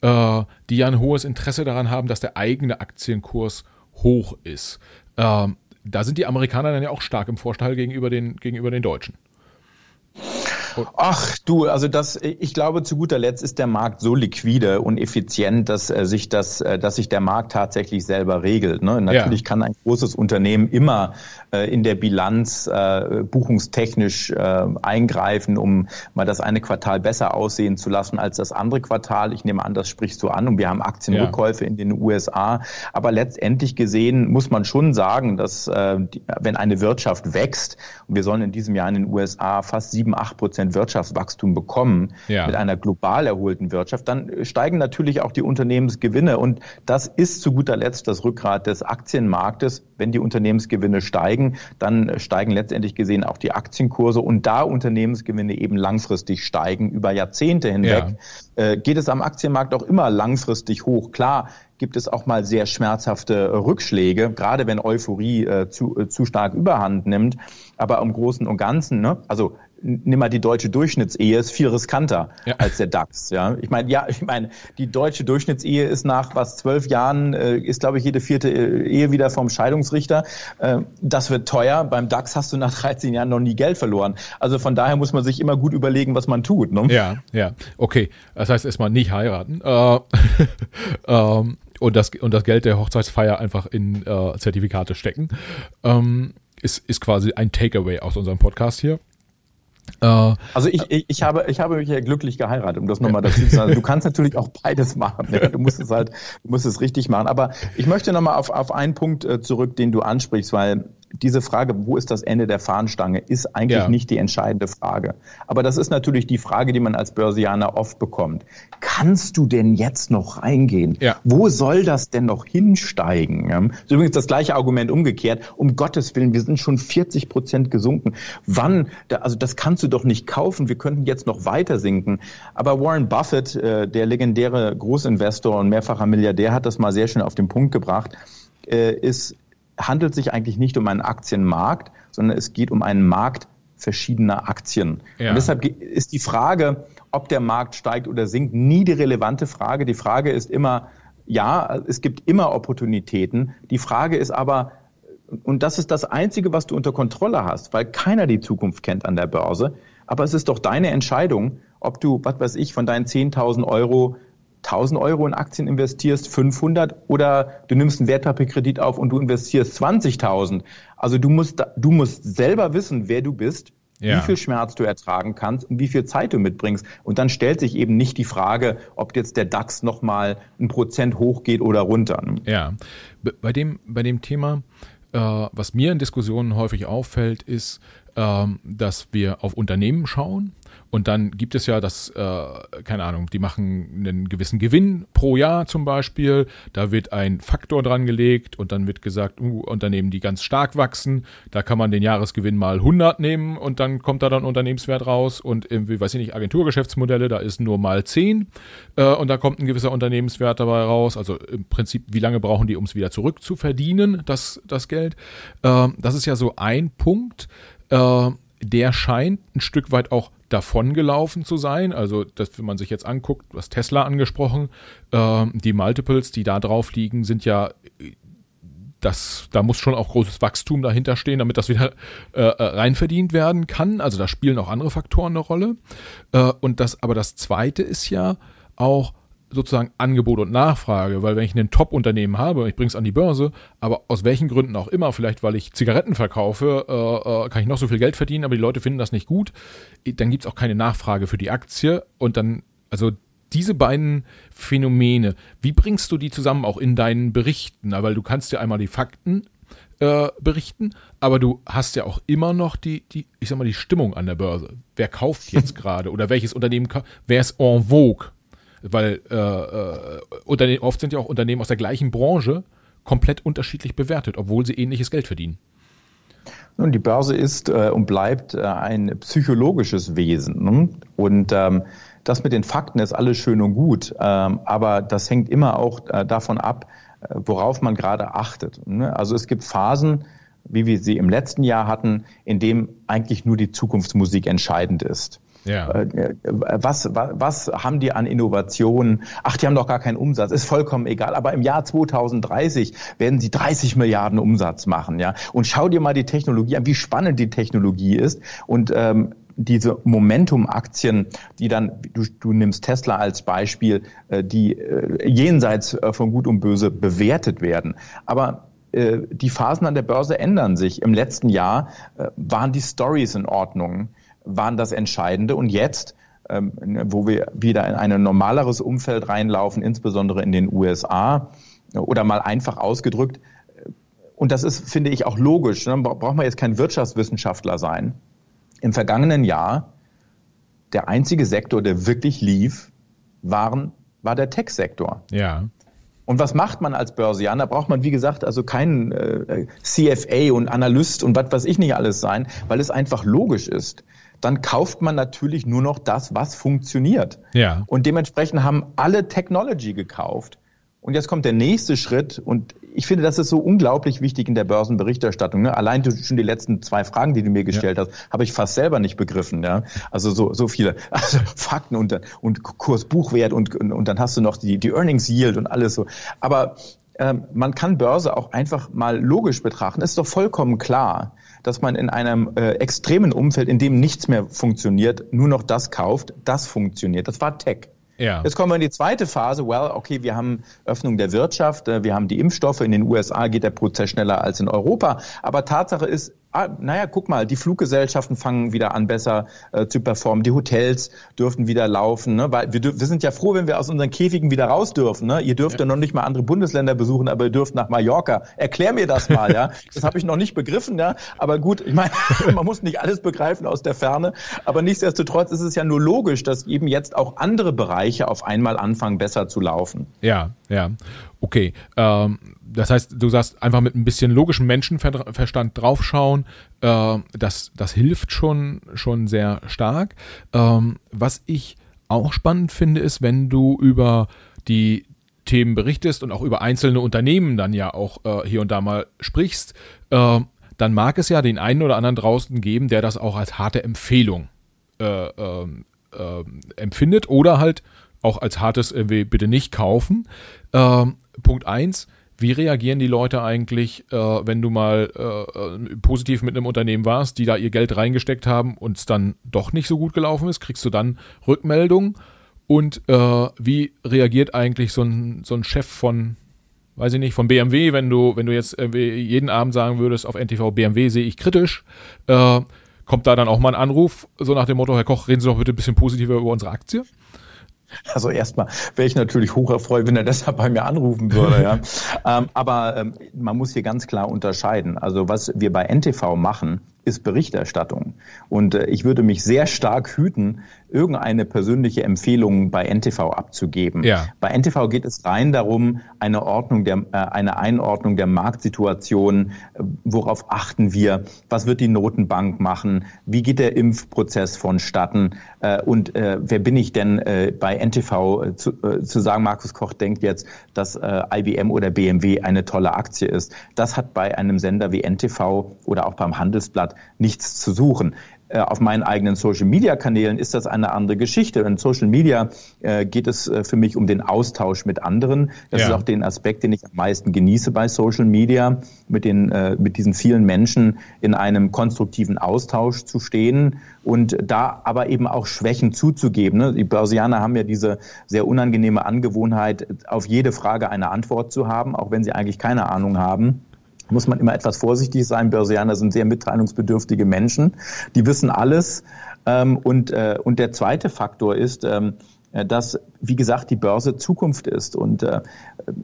äh, die ja ein hohes Interesse daran haben, dass der eigene Aktienkurs hoch ist. Ähm, da sind die Amerikaner dann ja auch stark im Vorteil gegenüber den, gegenüber den Deutschen. Ach du, also das, ich glaube, zu guter Letzt ist der Markt so liquide und effizient, dass äh, sich das, äh, dass sich der Markt tatsächlich selber regelt. Ne? Natürlich ja. kann ein großes Unternehmen immer äh, in der Bilanz äh, buchungstechnisch äh, eingreifen, um mal das eine Quartal besser aussehen zu lassen als das andere Quartal. Ich nehme an, das sprichst du an und wir haben Aktienrückkäufe ja. in den USA. Aber letztendlich gesehen muss man schon sagen, dass äh, die, wenn eine Wirtschaft wächst, und wir sollen in diesem Jahr in den USA fast sieben, acht Prozent Prozent Wirtschaftswachstum bekommen ja. mit einer global erholten Wirtschaft, dann steigen natürlich auch die Unternehmensgewinne. Und das ist zu guter Letzt das Rückgrat des Aktienmarktes. Wenn die Unternehmensgewinne steigen, dann steigen letztendlich gesehen auch die Aktienkurse. Und da Unternehmensgewinne eben langfristig steigen, über Jahrzehnte hinweg, ja. äh, geht es am Aktienmarkt auch immer langfristig hoch. Klar, gibt es auch mal sehr schmerzhafte Rückschläge, gerade wenn Euphorie äh, zu, äh, zu stark überhand nimmt. Aber im Großen und Ganzen, ne, also nimm mal die deutsche Durchschnittsehe, ist viel riskanter ja. als der DAX. Ja, ich meine, ja, ich meine, die deutsche Durchschnittsehe ist nach was zwölf Jahren äh, ist, glaube ich, jede vierte äh, Ehe wieder vom Scheidungsrichter. Äh, das wird teuer. Beim DAX hast du nach 13 Jahren noch nie Geld verloren. Also von daher muss man sich immer gut überlegen, was man tut. Ne? Ja, ja, okay. Das heißt erstmal nicht heiraten. Äh, ähm, und das und das Geld der Hochzeitsfeier einfach in äh, Zertifikate stecken. Ähm, ist, ist quasi ein Takeaway aus unserem Podcast hier. Äh, also ich, ich, ich, habe, ich habe mich ja glücklich geheiratet, um das nochmal dazu zu sagen. Du kannst natürlich auch beides machen. Ja? Du musst es halt, du musst es richtig machen. Aber ich möchte nochmal auf, auf einen Punkt äh, zurück, den du ansprichst, weil diese Frage, wo ist das Ende der Fahnenstange, ist eigentlich ja. nicht die entscheidende Frage. Aber das ist natürlich die Frage, die man als Börsianer oft bekommt. Kannst du denn jetzt noch reingehen? Ja. Wo soll das denn noch hinsteigen? Das ist übrigens das gleiche Argument umgekehrt. Um Gottes Willen, wir sind schon 40 Prozent gesunken. Wann? Also das kannst du doch nicht kaufen. Wir könnten jetzt noch weiter sinken. Aber Warren Buffett, äh, der legendäre Großinvestor und mehrfacher Milliardär, hat das mal sehr schön auf den Punkt gebracht, äh, ist handelt sich eigentlich nicht um einen Aktienmarkt, sondern es geht um einen Markt verschiedener Aktien. Ja. Und deshalb ist die Frage, ob der Markt steigt oder sinkt, nie die relevante Frage. Die Frage ist immer, ja, es gibt immer Opportunitäten. Die Frage ist aber, und das ist das Einzige, was du unter Kontrolle hast, weil keiner die Zukunft kennt an der Börse. Aber es ist doch deine Entscheidung, ob du, was weiß ich, von deinen 10.000 Euro 1000 Euro in Aktien investierst, 500 oder du nimmst einen Wertpapierkredit auf und du investierst 20.000. Also du musst, du musst selber wissen, wer du bist, ja. wie viel Schmerz du ertragen kannst und wie viel Zeit du mitbringst. Und dann stellt sich eben nicht die Frage, ob jetzt der DAX nochmal ein Prozent hochgeht oder runter. Ja, bei dem, bei dem Thema, äh, was mir in Diskussionen häufig auffällt, ist, äh, dass wir auf Unternehmen schauen und dann gibt es ja das, äh, keine Ahnung, die machen einen gewissen Gewinn pro Jahr zum Beispiel. Da wird ein Faktor dran gelegt und dann wird gesagt, uh, Unternehmen, die ganz stark wachsen, da kann man den Jahresgewinn mal 100 nehmen und dann kommt da dann Unternehmenswert raus. Und irgendwie, weiß ich nicht, Agenturgeschäftsmodelle, da ist nur mal 10 äh, und da kommt ein gewisser Unternehmenswert dabei raus. Also im Prinzip, wie lange brauchen die, um es wieder zurückzuverdienen, das, das Geld. Äh, das ist ja so ein Punkt. Äh, der scheint ein Stück weit auch davongelaufen zu sein. Also, das, wenn man sich jetzt anguckt, was Tesla angesprochen, äh, die Multiples, die da drauf liegen, sind ja das, da muss schon auch großes Wachstum dahinter stehen, damit das wieder äh, äh, reinverdient werden kann. Also da spielen auch andere Faktoren eine Rolle. Äh, und das, aber das Zweite ist ja auch sozusagen Angebot und Nachfrage, weil wenn ich ein Top-Unternehmen habe, ich bringe es an die Börse, aber aus welchen Gründen auch immer, vielleicht weil ich Zigaretten verkaufe, äh, äh, kann ich noch so viel Geld verdienen, aber die Leute finden das nicht gut, dann gibt es auch keine Nachfrage für die Aktie und dann, also diese beiden Phänomene, wie bringst du die zusammen auch in deinen Berichten? Weil du kannst ja einmal die Fakten äh, berichten, aber du hast ja auch immer noch die, die, ich sag mal, die Stimmung an der Börse. Wer kauft jetzt gerade oder welches Unternehmen, wer ist en vogue? Weil äh, äh, oft sind ja auch Unternehmen aus der gleichen Branche komplett unterschiedlich bewertet, obwohl sie ähnliches Geld verdienen. Nun, die Börse ist äh, und bleibt äh, ein psychologisches Wesen. Ne? Und ähm, das mit den Fakten ist alles schön und gut, ähm, aber das hängt immer auch äh, davon ab, äh, worauf man gerade achtet. Ne? Also es gibt Phasen, wie wir sie im letzten Jahr hatten, in dem eigentlich nur die Zukunftsmusik entscheidend ist. Ja. Äh, äh, was, was, was haben die an Innovationen? Ach, die haben doch gar keinen Umsatz. Ist vollkommen egal. Aber im Jahr 2030 werden sie 30 Milliarden Umsatz machen. Ja. Und schau dir mal die Technologie an, wie spannend die Technologie ist. Und ähm, diese Momentum-Aktien, die dann, du, du nimmst Tesla als Beispiel, äh, die äh, jenseits äh, von Gut und Böse bewertet werden. Aber äh, die Phasen an der Börse ändern sich. Im letzten Jahr äh, waren die Stories in Ordnung waren das Entscheidende. Und jetzt, ähm, wo wir wieder in ein normaleres Umfeld reinlaufen, insbesondere in den USA, oder mal einfach ausgedrückt, äh, und das ist, finde ich, auch logisch, dann ne, braucht man jetzt kein Wirtschaftswissenschaftler sein. Im vergangenen Jahr, der einzige Sektor, der wirklich lief, waren, war der Tech-Sektor. Ja. Und was macht man als Börsianer? Da braucht man, wie gesagt, also keinen äh, CFA und Analyst und was weiß ich nicht alles sein, weil es einfach logisch ist dann kauft man natürlich nur noch das, was funktioniert. Ja. Und dementsprechend haben alle Technology gekauft. Und jetzt kommt der nächste Schritt und ich finde, das ist so unglaublich wichtig in der Börsenberichterstattung. Ne? Allein schon die letzten zwei Fragen, die du mir gestellt ja. hast, habe ich fast selber nicht begriffen. Ja? Also so, so viele also Fakten und, und Kursbuchwert und, und, und dann hast du noch die, die Earnings Yield und alles so. Aber ähm, man kann Börse auch einfach mal logisch betrachten. Es ist doch vollkommen klar, dass man in einem äh, extremen Umfeld, in dem nichts mehr funktioniert, nur noch das kauft, das funktioniert. Das war Tech. Ja. Jetzt kommen wir in die zweite Phase. Well, okay, wir haben Öffnung der Wirtschaft, äh, wir haben die Impfstoffe. In den USA geht der Prozess schneller als in Europa. Aber Tatsache ist, ah, naja, guck mal, die Fluggesellschaften fangen wieder an, besser äh, zu performen. Die Hotels dürfen wieder laufen. Ne? Weil wir, wir sind ja froh, wenn wir aus unseren Käfigen wieder raus dürfen. Ne? Ihr dürft ja. ja noch nicht mal andere Bundesländer besuchen, aber ihr dürft nach Mallorca. Erklär mir das mal, ja. Das habe ich noch nicht begriffen, ja. Aber gut, ich meine, man muss nicht alles begreifen aus der Ferne. Aber nichtsdestotrotz ist es ja nur logisch, dass eben jetzt auch andere Bereiche auf einmal anfangen, besser zu laufen. Ja, ja. Okay. Ähm das heißt, du sagst einfach mit ein bisschen logischem Menschenverstand draufschauen, äh, das, das hilft schon, schon sehr stark. Ähm, was ich auch spannend finde, ist, wenn du über die Themen berichtest und auch über einzelne Unternehmen dann ja auch äh, hier und da mal sprichst, äh, dann mag es ja den einen oder anderen draußen geben, der das auch als harte Empfehlung äh, ähm, äh, empfindet oder halt auch als hartes irgendwie bitte nicht kaufen. Ähm, Punkt eins wie reagieren die Leute eigentlich, äh, wenn du mal äh, äh, positiv mit einem Unternehmen warst, die da ihr Geld reingesteckt haben und es dann doch nicht so gut gelaufen ist? Kriegst du dann Rückmeldungen? Und äh, wie reagiert eigentlich so ein, so ein Chef von, weiß ich nicht, von BMW, wenn du, wenn du jetzt jeden Abend sagen würdest, auf NTV BMW sehe ich kritisch, äh, kommt da dann auch mal ein Anruf, so nach dem Motto, Herr Koch, reden Sie doch bitte ein bisschen positiver über unsere Aktie? Also erstmal wäre ich natürlich hoch erfreut, wenn er deshalb bei mir anrufen würde. Ja. ähm, aber ähm, man muss hier ganz klar unterscheiden. Also was wir bei NTV machen, ist Berichterstattung. Und äh, ich würde mich sehr stark hüten, irgendeine persönliche Empfehlung bei NTV abzugeben. Ja. Bei NTV geht es rein darum, eine Ordnung der, äh, eine Einordnung der Marktsituation, äh, worauf achten wir, was wird die Notenbank machen, wie geht der Impfprozess vonstatten äh, und äh, wer bin ich denn äh, bei NTV äh, zu, äh, zu sagen, Markus Koch denkt jetzt, dass äh, IBM oder BMW eine tolle Aktie ist. Das hat bei einem Sender wie NTV oder auch beim Handelsblatt nichts zu suchen. Äh, auf meinen eigenen Social-Media-Kanälen ist das eine andere Geschichte. In Social Media äh, geht es äh, für mich um den Austausch mit anderen. Das ja. ist auch den Aspekt, den ich am meisten genieße bei Social Media, mit, den, äh, mit diesen vielen Menschen in einem konstruktiven Austausch zu stehen und da aber eben auch Schwächen zuzugeben. Ne? Die Börsianer haben ja diese sehr unangenehme Angewohnheit, auf jede Frage eine Antwort zu haben, auch wenn sie eigentlich keine Ahnung haben muss man immer etwas vorsichtig sein. Börsianer sind sehr mitteilungsbedürftige Menschen. Die wissen alles. Ähm, und, äh, und der zweite Faktor ist, ähm, äh, dass, wie gesagt, die Börse Zukunft ist. Und äh,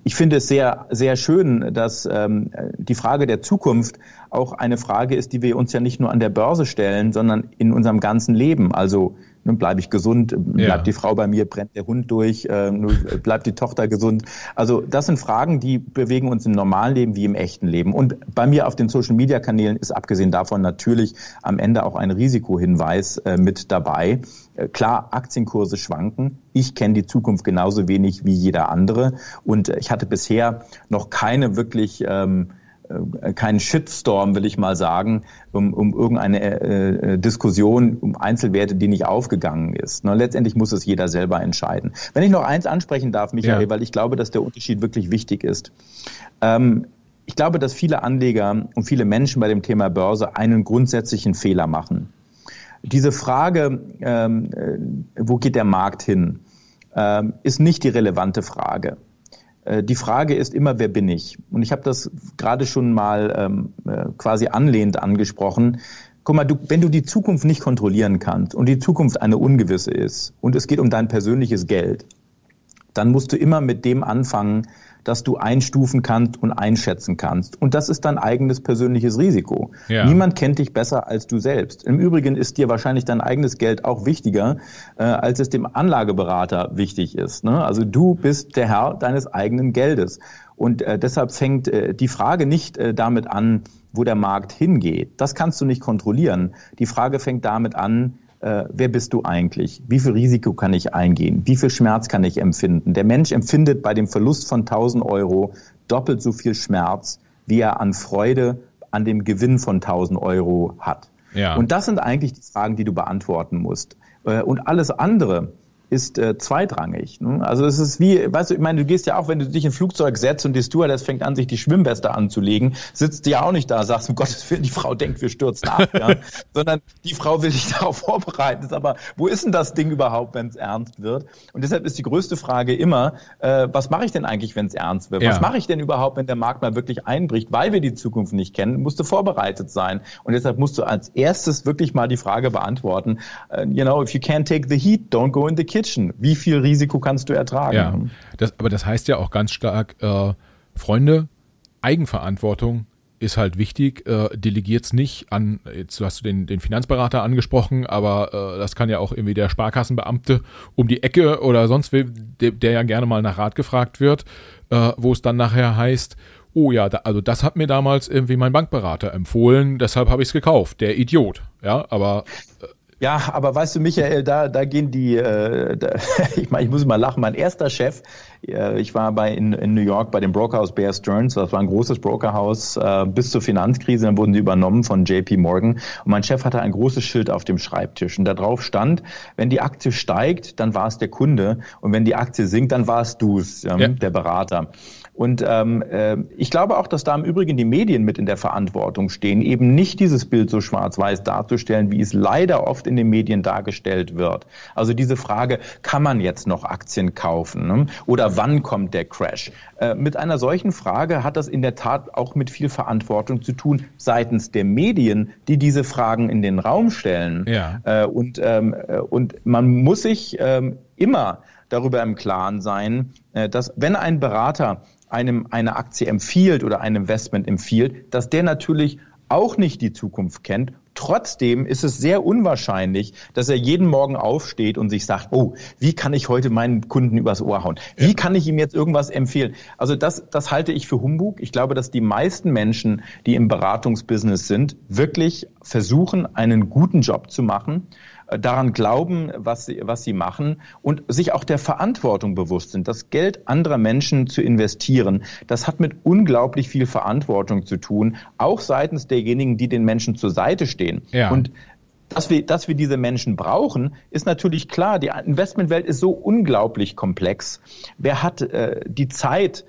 ich finde es sehr, sehr schön, dass ähm, die Frage der Zukunft auch eine Frage ist, die wir uns ja nicht nur an der Börse stellen, sondern in unserem ganzen Leben. Also ne, bleibe ich gesund, bleibt ja. die Frau bei mir, brennt der Hund durch, äh, bleibt die Tochter gesund. Also das sind Fragen, die bewegen uns im normalen Leben wie im echten Leben. Und bei mir auf den Social-Media-Kanälen ist abgesehen davon natürlich am Ende auch ein Risikohinweis äh, mit dabei. Äh, klar, Aktienkurse schwanken. Ich kenne die Zukunft genauso wenig wie jeder andere. Und äh, ich hatte bisher noch keine wirklich ähm, äh, keinen Shitstorm, will ich mal sagen, um, um irgendeine äh, Diskussion um Einzelwerte, die nicht aufgegangen ist. Ne, letztendlich muss es jeder selber entscheiden. Wenn ich noch eins ansprechen darf, Michael, ja. weil ich glaube, dass der Unterschied wirklich wichtig ist. Ähm, ich glaube, dass viele Anleger und viele Menschen bei dem Thema Börse einen grundsätzlichen Fehler machen. Diese Frage, ähm, äh, wo geht der Markt hin, ähm, ist nicht die relevante Frage. Äh, die Frage ist immer, wer bin ich? Und ich habe das gerade schon mal ähm, äh, quasi anlehnt angesprochen. Guck mal, du, wenn du die Zukunft nicht kontrollieren kannst und die Zukunft eine ungewisse ist und es geht um dein persönliches Geld, dann musst du immer mit dem anfangen, dass du einstufen kannst und einschätzen kannst. Und das ist dein eigenes persönliches Risiko. Ja. Niemand kennt dich besser als du selbst. Im Übrigen ist dir wahrscheinlich dein eigenes Geld auch wichtiger, äh, als es dem Anlageberater wichtig ist. Ne? Also du bist der Herr deines eigenen Geldes. Und äh, deshalb fängt äh, die Frage nicht äh, damit an, wo der Markt hingeht. Das kannst du nicht kontrollieren. Die Frage fängt damit an, äh, wer bist du eigentlich? Wie viel Risiko kann ich eingehen? Wie viel Schmerz kann ich empfinden? Der Mensch empfindet bei dem Verlust von 1000 Euro doppelt so viel Schmerz, wie er an Freude an dem Gewinn von 1000 Euro hat. Ja. Und das sind eigentlich die Fragen, die du beantworten musst. Äh, und alles andere, ist äh, zweitrangig. Ne? Also es ist wie, weißt du, ich meine, du gehst ja auch, wenn du dich in ein Flugzeug setzt und die Stewardess fängt an, sich die Schwimmweste anzulegen, sitzt du ja auch nicht da, sagst, um Gottes Willen, die Frau denkt, wir stürzen ab, ja? sondern die Frau will dich darauf vorbereiten. Aber wo ist denn das Ding überhaupt, wenn es ernst wird? Und deshalb ist die größte Frage immer, äh, was mache ich denn eigentlich, wenn es ernst wird? Ja. Was mache ich denn überhaupt, wenn der Markt mal wirklich einbricht? Weil wir die Zukunft nicht kennen, musst du vorbereitet sein. Und deshalb musst du als erstes wirklich mal die Frage beantworten, uh, you know, if you can't take the heat, don't go in the kitchen. Kitchen. Wie viel Risiko kannst du ertragen? Ja, das, aber das heißt ja auch ganz stark, äh, Freunde, Eigenverantwortung ist halt wichtig. Äh, es nicht an, jetzt hast du den, den Finanzberater angesprochen, aber äh, das kann ja auch irgendwie der Sparkassenbeamte um die Ecke oder sonst wer, der, der ja gerne mal nach Rat gefragt wird, äh, wo es dann nachher heißt, oh ja, da, also das hat mir damals irgendwie mein Bankberater empfohlen, deshalb habe ich es gekauft, der Idiot. Ja, aber äh, ja, aber weißt du, Michael, da, da gehen die, äh, da, ich meine, ich muss mal lachen. Mein erster Chef, äh, ich war bei in, in New York bei dem Brokerhaus Bear Stearns, das war ein großes Brokerhaus äh, bis zur Finanzkrise, dann wurden die übernommen von JP Morgan. Und mein Chef hatte ein großes Schild auf dem Schreibtisch und da drauf stand, wenn die Aktie steigt, dann war es der Kunde und wenn die Aktie sinkt, dann war es du, ähm, ja. der Berater. Und ähm, äh, ich glaube auch, dass da im Übrigen die Medien mit in der Verantwortung stehen, eben nicht dieses Bild so schwarz-weiß darzustellen, wie es leider oft in den Medien dargestellt wird. Also diese Frage, kann man jetzt noch Aktien kaufen ne? oder wann kommt der Crash? Äh, mit einer solchen Frage hat das in der Tat auch mit viel Verantwortung zu tun seitens der Medien, die diese Fragen in den Raum stellen. Ja. Äh, und, ähm, äh, und man muss sich ähm, immer darüber im Klaren sein, äh, dass wenn ein Berater einem eine Aktie empfiehlt oder ein Investment empfiehlt, dass der natürlich auch nicht die Zukunft kennt. Trotzdem ist es sehr unwahrscheinlich, dass er jeden Morgen aufsteht und sich sagt, oh, wie kann ich heute meinen Kunden übers Ohr hauen? Wie ja. kann ich ihm jetzt irgendwas empfehlen? Also das, das halte ich für Humbug. Ich glaube, dass die meisten Menschen, die im Beratungsbusiness sind, wirklich versuchen, einen guten Job zu machen daran glauben, was sie, was sie machen und sich auch der Verantwortung bewusst sind. Das Geld anderer Menschen zu investieren, das hat mit unglaublich viel Verantwortung zu tun, auch seitens derjenigen, die den Menschen zur Seite stehen. Ja. Und dass wir, dass wir diese Menschen brauchen, ist natürlich klar. Die Investmentwelt ist so unglaublich komplex. Wer hat äh, die Zeit,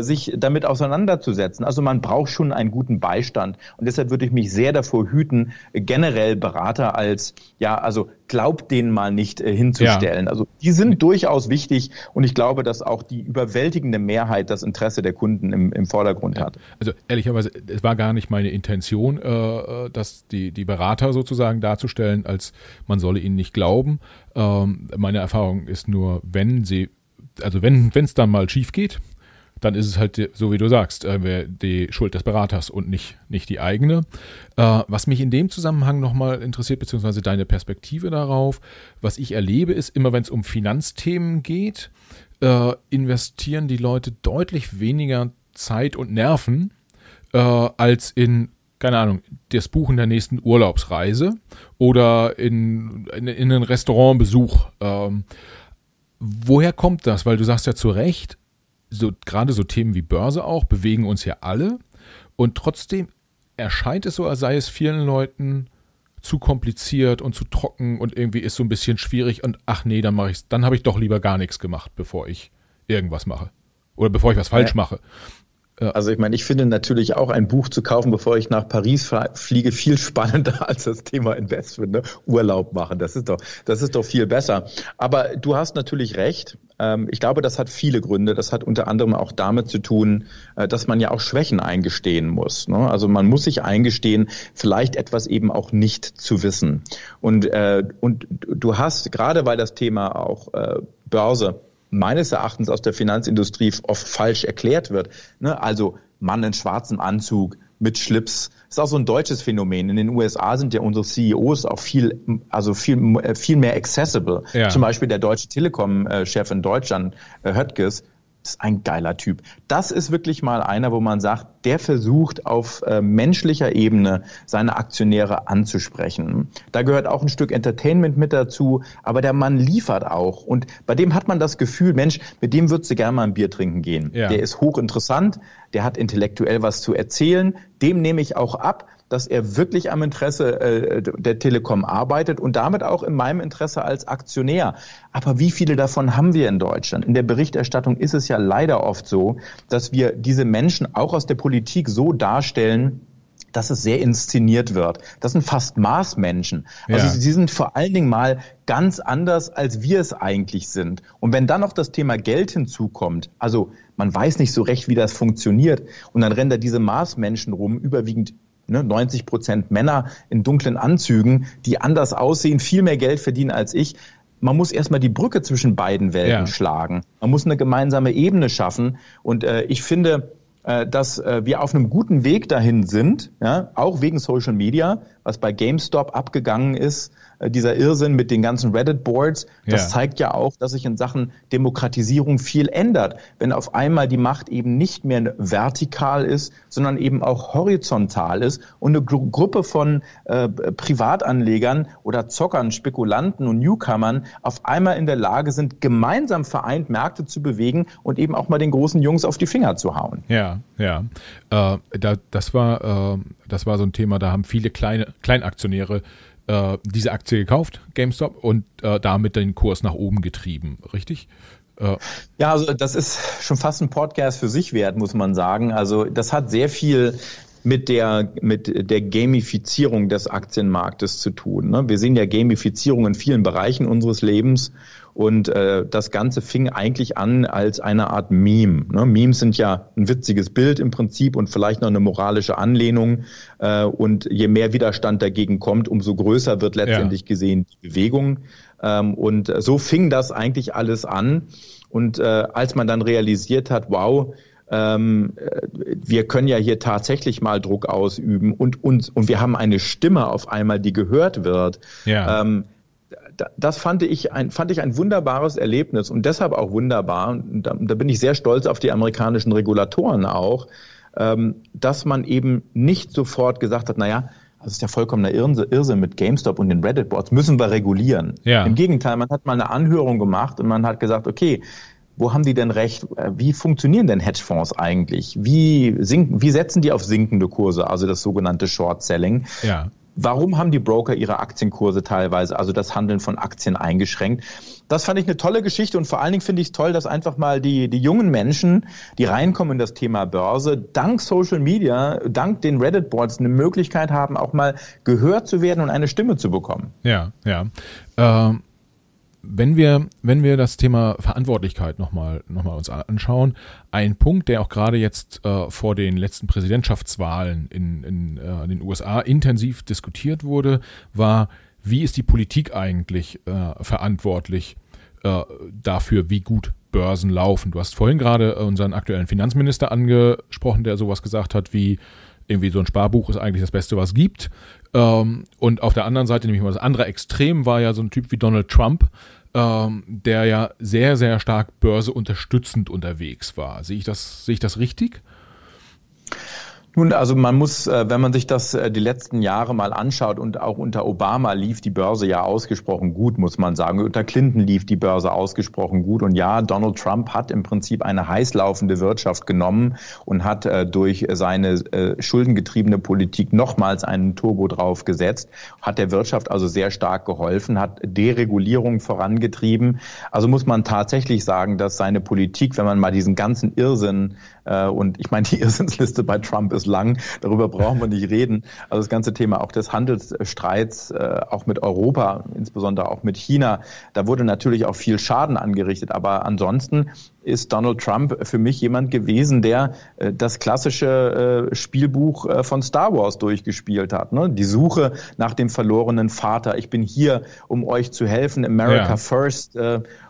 sich damit auseinanderzusetzen? Also man braucht schon einen guten Beistand. Und deshalb würde ich mich sehr davor hüten, generell Berater als, ja, also glaubt denen mal nicht äh, hinzustellen. Ja. Also die sind durchaus wichtig und ich glaube, dass auch die überwältigende Mehrheit das Interesse der Kunden im, im Vordergrund ja. hat. Also ehrlicherweise, es war gar nicht meine Intention, äh, äh dass die, die Berater sozusagen darzustellen, als man solle ihnen nicht glauben. Ähm, meine Erfahrung ist nur, wenn sie, also wenn es dann mal schief geht, dann ist es halt so, wie du sagst, äh, die Schuld des Beraters und nicht, nicht die eigene. Äh, was mich in dem Zusammenhang nochmal interessiert, beziehungsweise deine Perspektive darauf, was ich erlebe, ist immer, wenn es um Finanzthemen geht, äh, investieren die Leute deutlich weniger Zeit und Nerven als in keine Ahnung, das Buchen der nächsten Urlaubsreise oder in, in, in einen Restaurantbesuch. Ähm, woher kommt das? Weil du sagst ja zu Recht, so gerade so Themen wie Börse auch bewegen uns ja alle und trotzdem erscheint es so, als sei es vielen Leuten zu kompliziert und zu trocken und irgendwie ist so ein bisschen schwierig und ach nee, dann mache ich dann habe ich doch lieber gar nichts gemacht, bevor ich irgendwas mache oder bevor ich was falsch ja. mache. Also ich meine, ich finde natürlich auch ein Buch zu kaufen, bevor ich nach Paris fliege, viel spannender als das Thema Investment, ne? Urlaub machen. Das ist doch, das ist doch viel besser. Aber du hast natürlich recht. Ähm, ich glaube, das hat viele Gründe. Das hat unter anderem auch damit zu tun, äh, dass man ja auch Schwächen eingestehen muss. Ne? Also man muss sich eingestehen, vielleicht etwas eben auch nicht zu wissen. Und, äh, und du hast, gerade weil das Thema auch äh, Börse meines Erachtens aus der Finanzindustrie oft falsch erklärt wird. Ne? Also Mann in schwarzem Anzug mit Schlips. Das ist auch so ein deutsches Phänomen. In den USA sind ja unsere CEOs auch viel, also viel, viel mehr accessible. Ja. Zum Beispiel der deutsche Telekom-Chef in Deutschland, äh, Höttges, ist ein geiler Typ. Das ist wirklich mal einer, wo man sagt, der versucht auf äh, menschlicher Ebene seine Aktionäre anzusprechen. Da gehört auch ein Stück Entertainment mit dazu, aber der Mann liefert auch. Und bei dem hat man das Gefühl, Mensch, mit dem würdest du gerne mal ein Bier trinken gehen. Ja. Der ist hochinteressant, der hat intellektuell was zu erzählen, dem nehme ich auch ab dass er wirklich am Interesse äh, der Telekom arbeitet und damit auch in meinem Interesse als Aktionär. Aber wie viele davon haben wir in Deutschland? In der Berichterstattung ist es ja leider oft so, dass wir diese Menschen auch aus der Politik so darstellen, dass es sehr inszeniert wird. Das sind fast Maßmenschen. Also ja. sie sind vor allen Dingen mal ganz anders, als wir es eigentlich sind. Und wenn dann noch das Thema Geld hinzukommt, also man weiß nicht so recht, wie das funktioniert, und dann rennen da diese Maßmenschen rum, überwiegend ne, 90 Prozent Männer in dunklen Anzügen, die anders aussehen, viel mehr Geld verdienen als ich. Man muss erstmal die Brücke zwischen beiden Welten ja. schlagen. Man muss eine gemeinsame Ebene schaffen. Und äh, ich finde, äh, dass äh, wir auf einem guten Weg dahin sind, ja, auch wegen Social Media, was bei GameStop abgegangen ist, äh, dieser Irrsinn mit den ganzen Reddit-Boards, das ja. zeigt ja auch, dass sich in Sachen Demokratisierung viel ändert. Wenn auf einmal die Macht eben nicht mehr vertikal ist, sondern eben auch horizontal ist und eine Gru Gruppe von äh, Privatanlegern oder Zockern, Spekulanten und Newcomern auf einmal in der Lage sind, gemeinsam vereint Märkte zu bewegen und eben auch mal den großen Jungs auf die Finger zu hauen. Ja, ja. Äh, da, das war äh, das war so ein Thema, da haben viele kleine Kleinaktionäre äh, diese Aktie gekauft, GameStop, und äh, damit den Kurs nach oben getrieben, richtig? Äh, ja, also das ist schon fast ein Podcast für sich wert, muss man sagen. Also das hat sehr viel mit der, mit der Gamifizierung des Aktienmarktes zu tun. Ne? Wir sehen ja Gamifizierung in vielen Bereichen unseres Lebens und äh, das Ganze fing eigentlich an als eine Art Meme. Ne? Memes sind ja ein witziges Bild im Prinzip und vielleicht noch eine moralische Anlehnung. Äh, und je mehr Widerstand dagegen kommt, umso größer wird letztendlich ja. gesehen die Bewegung. Ähm, und so fing das eigentlich alles an. Und äh, als man dann realisiert hat, wow, ähm, äh, wir können ja hier tatsächlich mal Druck ausüben und uns und wir haben eine Stimme auf einmal, die gehört wird. Ja. Ähm, das fand ich ein, fand ich ein wunderbares Erlebnis und deshalb auch wunderbar, und da, da bin ich sehr stolz auf die amerikanischen Regulatoren auch, ähm, dass man eben nicht sofort gesagt hat, naja, das ist ja vollkommener Irrsinn mit GameStop und den Reddit-Boards, müssen wir regulieren. Ja. Im Gegenteil, man hat mal eine Anhörung gemacht und man hat gesagt, okay, wo haben die denn recht? Wie funktionieren denn Hedgefonds eigentlich? Wie, sinken, wie setzen die auf sinkende Kurse, also das sogenannte Short Selling? Ja. Warum haben die Broker ihre Aktienkurse teilweise, also das Handeln von Aktien eingeschränkt? Das fand ich eine tolle Geschichte und vor allen Dingen finde ich es toll, dass einfach mal die, die jungen Menschen, die reinkommen in das Thema Börse, dank Social Media, dank den Reddit-Boards eine Möglichkeit haben, auch mal gehört zu werden und eine Stimme zu bekommen. Ja, ja. Ähm wenn wir, wenn wir das Thema Verantwortlichkeit nochmal noch mal uns anschauen, ein Punkt, der auch gerade jetzt äh, vor den letzten Präsidentschaftswahlen in, in äh, den USA intensiv diskutiert wurde, war, wie ist die Politik eigentlich äh, verantwortlich äh, dafür, wie gut Börsen laufen? Du hast vorhin gerade unseren aktuellen Finanzminister angesprochen, der sowas gesagt hat wie, irgendwie so ein Sparbuch ist eigentlich das Beste, was es gibt. Ähm, und auf der anderen Seite, nämlich mal das andere Extrem, war ja so ein Typ wie Donald Trump, ähm, der ja sehr, sehr stark börseunterstützend unterwegs war. Sehe ich das, sehe ich das richtig? Nun, also man muss, äh, wenn man sich das äh, die letzten Jahre mal anschaut und auch unter Obama lief die Börse ja ausgesprochen gut, muss man sagen. Unter Clinton lief die Börse ausgesprochen gut. Und ja, Donald Trump hat im Prinzip eine heißlaufende Wirtschaft genommen und hat äh, durch seine schuldengetriebene Politik nochmals einen Turbo draufgesetzt, hat der Wirtschaft also sehr stark geholfen, hat Deregulierung vorangetrieben. Also muss man tatsächlich sagen, dass seine Politik, wenn man mal diesen ganzen Irrsinn und ich meine, die Irrsinnsliste bei Trump ist lang, darüber brauchen wir nicht reden. Also das ganze Thema auch des Handelsstreits, äh, auch mit Europa, insbesondere auch mit China, da wurde natürlich auch viel Schaden angerichtet. Aber ansonsten ist Donald Trump für mich jemand gewesen, der äh, das klassische äh, Spielbuch äh, von Star Wars durchgespielt hat. Ne? Die Suche nach dem verlorenen Vater. Ich bin hier, um euch zu helfen. America ja. First.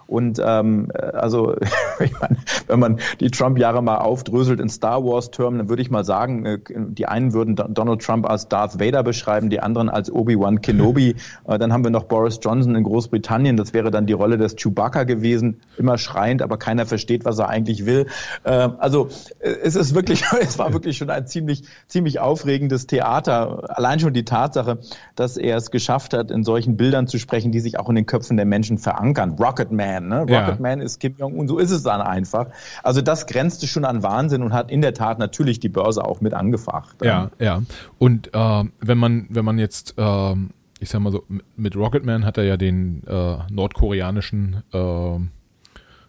Und ähm, äh, also, ich meine, wenn man die Trump-Jahre mal aufdröselt in Star Wars-Termen, dann würde ich mal sagen, äh, die einen würden Donald Trump als Darth Vader beschreiben, die anderen als Obi-Wan Kenobi. äh, dann haben wir noch Boris Johnson in Großbritannien, das wäre dann die Rolle des Chewbacca gewesen, immer schreiend, aber keiner versteht versteht, was er eigentlich will. Ähm, also es ist wirklich, es war wirklich schon ein ziemlich, ziemlich aufregendes Theater. Allein schon die Tatsache, dass er es geschafft hat, in solchen Bildern zu sprechen, die sich auch in den Köpfen der Menschen verankern. Rocket Man, ne? Rocket ja. Man ist Kim Jong-un, so ist es dann einfach. Also das grenzte schon an Wahnsinn und hat in der Tat natürlich die Börse auch mit angefacht. Ja, ja. Und äh, wenn man, wenn man jetzt äh, ich sag mal so, mit Rocketman hat er ja den äh, nordkoreanischen äh,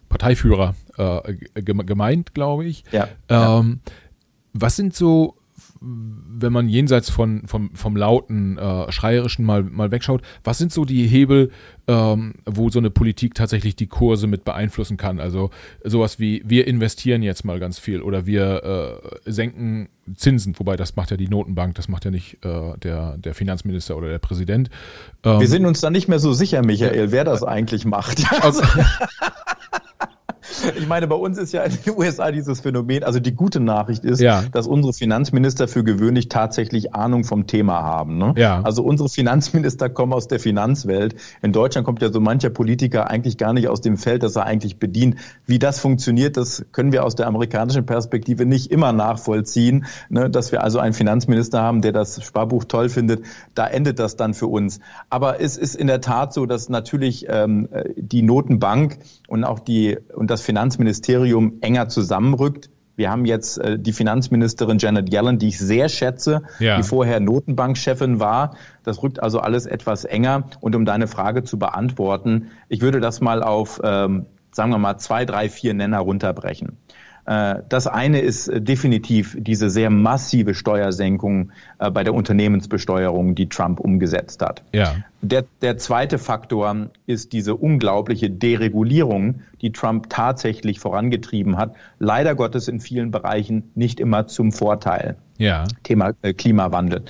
Parteiführer äh, gemeint, glaube ich. Ja, ähm, ja. Was sind so wenn man jenseits von, vom, vom lauten, äh, schreierischen mal, mal wegschaut, was sind so die Hebel, ähm, wo so eine Politik tatsächlich die Kurse mit beeinflussen kann? Also sowas wie, wir investieren jetzt mal ganz viel oder wir äh, senken Zinsen, wobei das macht ja die Notenbank, das macht ja nicht äh, der, der Finanzminister oder der Präsident. Ähm, wir sind uns da nicht mehr so sicher, Michael, wer das eigentlich macht. Also, ich meine, bei uns ist ja in den USA dieses Phänomen, also die gute Nachricht ist, ja. dass unsere Finanzminister für gewöhnlich tatsächlich Ahnung vom Thema haben. Ne? Ja. Also unsere Finanzminister kommen aus der Finanzwelt. In Deutschland kommt ja so mancher Politiker eigentlich gar nicht aus dem Feld, das er eigentlich bedient. Wie das funktioniert, das können wir aus der amerikanischen Perspektive nicht immer nachvollziehen. Ne? Dass wir also einen Finanzminister haben, der das Sparbuch toll findet, da endet das dann für uns. Aber es ist in der Tat so, dass natürlich ähm, die Notenbank und auch die und das Finanzministerium enger zusammenrückt. Wir haben jetzt äh, die Finanzministerin Janet Yellen, die ich sehr schätze, ja. die vorher Notenbankchefin war. Das rückt also alles etwas enger. Und um deine Frage zu beantworten, ich würde das mal auf, ähm, sagen wir mal, zwei, drei, vier Nenner runterbrechen. Äh, das eine ist äh, definitiv diese sehr massive Steuersenkung äh, bei der Unternehmensbesteuerung, die Trump umgesetzt hat. Ja. Der, der zweite Faktor ist diese unglaubliche Deregulierung, die Trump tatsächlich vorangetrieben hat. Leider Gottes in vielen Bereichen nicht immer zum Vorteil. Ja. Thema äh, Klimawandel.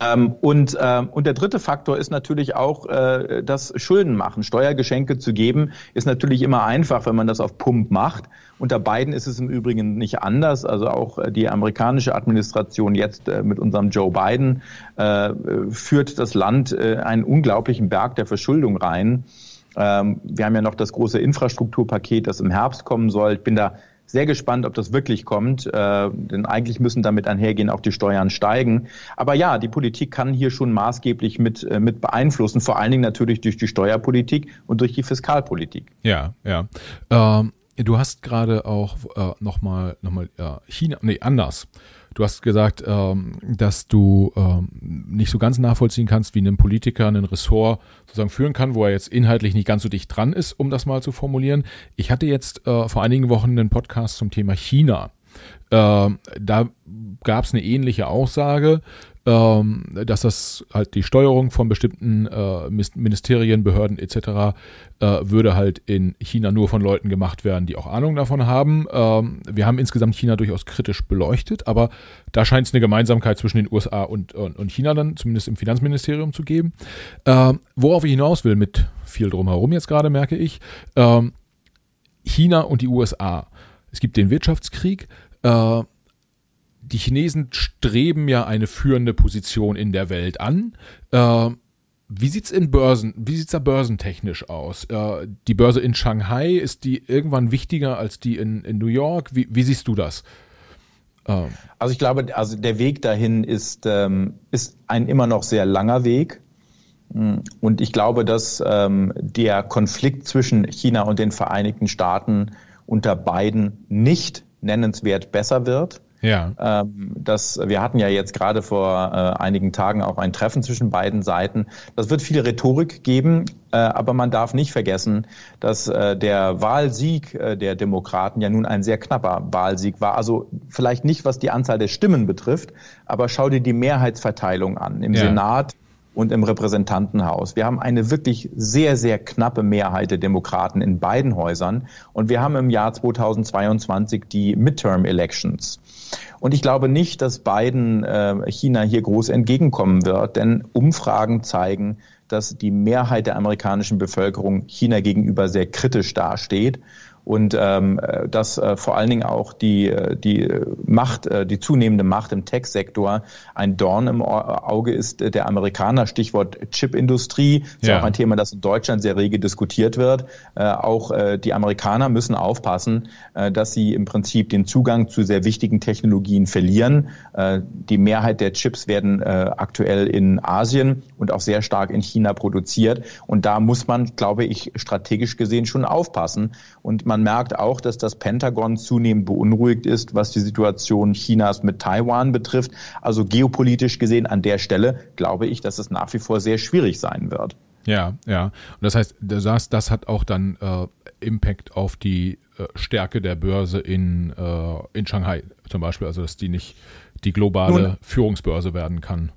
Ähm, und, äh, und der dritte Faktor ist natürlich auch äh, das Schulden machen. Steuergeschenke zu geben ist natürlich immer einfach, wenn man das auf Pump macht. Unter Biden ist es im Übrigen nicht anders. Also auch äh, die amerikanische Administration jetzt äh, mit unserem Joe Biden äh, führt das Land äh, einen unglaublichen Berg der Verschuldung rein. Ähm, wir haben ja noch das große Infrastrukturpaket, das im Herbst kommen soll. Ich bin da sehr gespannt, ob das wirklich kommt, äh, denn eigentlich müssen damit einhergehen auch die Steuern steigen. Aber ja, die Politik kann hier schon maßgeblich mit, äh, mit beeinflussen, vor allen Dingen natürlich durch die Steuerpolitik und durch die Fiskalpolitik. Ja, ja. Ähm, du hast gerade auch äh, nochmal noch mal, äh, China, nee, anders. Du hast gesagt, ähm, dass du ähm, nicht so ganz nachvollziehen kannst, wie ein Politiker einen Ressort sozusagen führen kann, wo er jetzt inhaltlich nicht ganz so dicht dran ist, um das mal zu formulieren. Ich hatte jetzt äh, vor einigen Wochen einen Podcast zum Thema China. Äh, da gab es eine ähnliche Aussage ähm, dass das halt die Steuerung von bestimmten äh, Ministerien, Behörden etc. Äh, würde halt in China nur von Leuten gemacht werden, die auch Ahnung davon haben. Ähm, wir haben insgesamt China durchaus kritisch beleuchtet, aber da scheint es eine Gemeinsamkeit zwischen den USA und, und, und, China dann, zumindest im Finanzministerium zu geben. Ähm, worauf ich hinaus will, mit viel drumherum jetzt gerade merke ich, ähm, China und die USA. Es gibt den Wirtschaftskrieg. Äh, die Chinesen streben ja eine führende Position in der Welt an. Äh, wie sieht's in Börsen, wie sieht's da börsentechnisch aus? Äh, die Börse in Shanghai, ist die irgendwann wichtiger als die in, in New York? Wie, wie siehst du das? Ähm. Also ich glaube, also der Weg dahin ist, ähm, ist ein immer noch sehr langer Weg. Und ich glaube, dass ähm, der Konflikt zwischen China und den Vereinigten Staaten unter beiden nicht nennenswert besser wird. Ja. Ähm, das, wir hatten ja jetzt gerade vor äh, einigen Tagen auch ein Treffen zwischen beiden Seiten. Das wird viel Rhetorik geben, äh, aber man darf nicht vergessen, dass äh, der Wahlsieg äh, der Demokraten ja nun ein sehr knapper Wahlsieg war. Also vielleicht nicht, was die Anzahl der Stimmen betrifft, aber schau dir die Mehrheitsverteilung an. Im ja. Senat und im Repräsentantenhaus. Wir haben eine wirklich sehr, sehr knappe Mehrheit der Demokraten in beiden Häusern. Und wir haben im Jahr 2022 die Midterm Elections. Und ich glaube nicht, dass Biden äh, China hier groß entgegenkommen wird, denn Umfragen zeigen, dass die Mehrheit der amerikanischen Bevölkerung China gegenüber sehr kritisch dasteht. Und ähm, dass äh, vor allen Dingen auch die, äh, die Macht, äh, die zunehmende Macht im Tech-Sektor ein Dorn im Auge ist der Amerikaner, Stichwort Chipindustrie, ist ja. auch ein Thema, das in Deutschland sehr rege diskutiert wird. Äh, auch äh, die Amerikaner müssen aufpassen, äh, dass sie im Prinzip den Zugang zu sehr wichtigen Technologien verlieren. Äh, die Mehrheit der Chips werden äh, aktuell in Asien und auch sehr stark in China produziert. Und da muss man, glaube ich, strategisch gesehen schon aufpassen. Und man merkt auch, dass das Pentagon zunehmend beunruhigt ist, was die Situation Chinas mit Taiwan betrifft. Also geopolitisch gesehen an der Stelle glaube ich, dass es nach wie vor sehr schwierig sein wird. Ja, ja. Und das heißt, du sagst, das hat auch dann äh, Impact auf die äh, Stärke der Börse in, äh, in Shanghai zum Beispiel, also dass die nicht die globale Nun, Führungsbörse werden kann.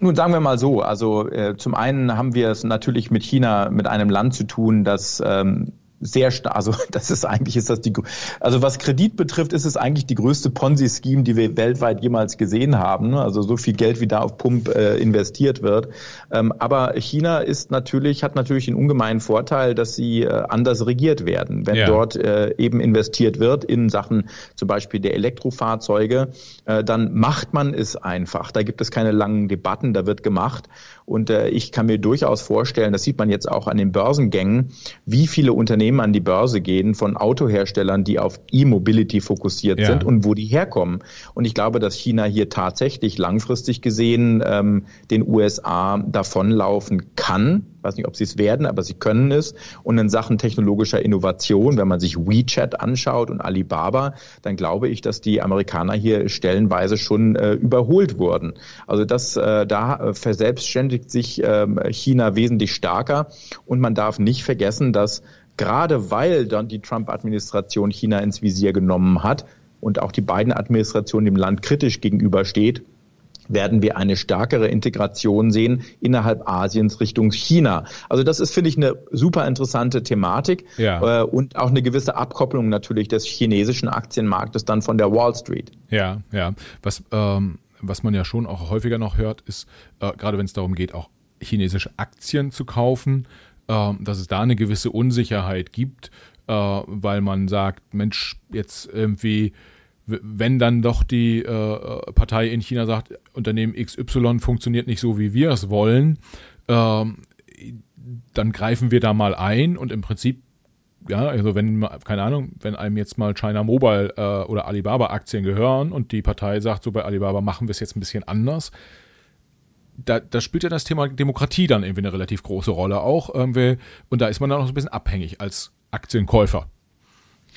Nun sagen wir mal so, also äh, zum einen haben wir es natürlich mit China, mit einem Land zu tun, das ähm, sehr stark, also das ist eigentlich ist das die, also was Kredit betrifft, ist es eigentlich die größte Ponzi-Scheme, die wir weltweit jemals gesehen haben. Ne? Also so viel Geld, wie da auf Pump äh, investiert wird. Ähm, aber China ist natürlich, hat natürlich den ungemeinen Vorteil, dass sie äh, anders regiert werden. Wenn ja. dort äh, eben investiert wird in Sachen zum Beispiel der Elektrofahrzeuge, äh, dann macht man es einfach. Da gibt es keine langen Debatten, da wird gemacht. Und äh, ich kann mir durchaus vorstellen, das sieht man jetzt auch an den Börsengängen, wie viele Unternehmen an die Börse gehen von Autoherstellern, die auf E-Mobility fokussiert ja. sind und wo die herkommen. Und ich glaube, dass China hier tatsächlich langfristig gesehen ähm, den USA davonlaufen kann ich weiß nicht, ob sie es werden, aber sie können es. Und in Sachen technologischer Innovation, wenn man sich WeChat anschaut und Alibaba, dann glaube ich, dass die Amerikaner hier stellenweise schon äh, überholt wurden. Also das, äh, da verselbstständigt sich äh, China wesentlich stärker. Und man darf nicht vergessen, dass gerade weil dann die Trump-Administration China ins Visier genommen hat und auch die beiden Administrationen dem Land kritisch gegenübersteht, werden wir eine stärkere Integration sehen innerhalb Asiens Richtung China. Also das ist, finde ich, eine super interessante Thematik ja. äh, und auch eine gewisse Abkopplung natürlich des chinesischen Aktienmarktes dann von der Wall Street. Ja, ja. Was, ähm, was man ja schon auch häufiger noch hört, ist, äh, gerade wenn es darum geht, auch chinesische Aktien zu kaufen, äh, dass es da eine gewisse Unsicherheit gibt, äh, weil man sagt, Mensch, jetzt irgendwie wenn dann doch die äh, Partei in China sagt, Unternehmen XY funktioniert nicht so, wie wir es wollen, äh, dann greifen wir da mal ein und im Prinzip, ja, also wenn, keine Ahnung, wenn einem jetzt mal China Mobile äh, oder Alibaba Aktien gehören und die Partei sagt, so bei Alibaba machen wir es jetzt ein bisschen anders, da, da spielt ja das Thema Demokratie dann irgendwie eine relativ große Rolle auch. Irgendwie, und da ist man dann auch so ein bisschen abhängig als Aktienkäufer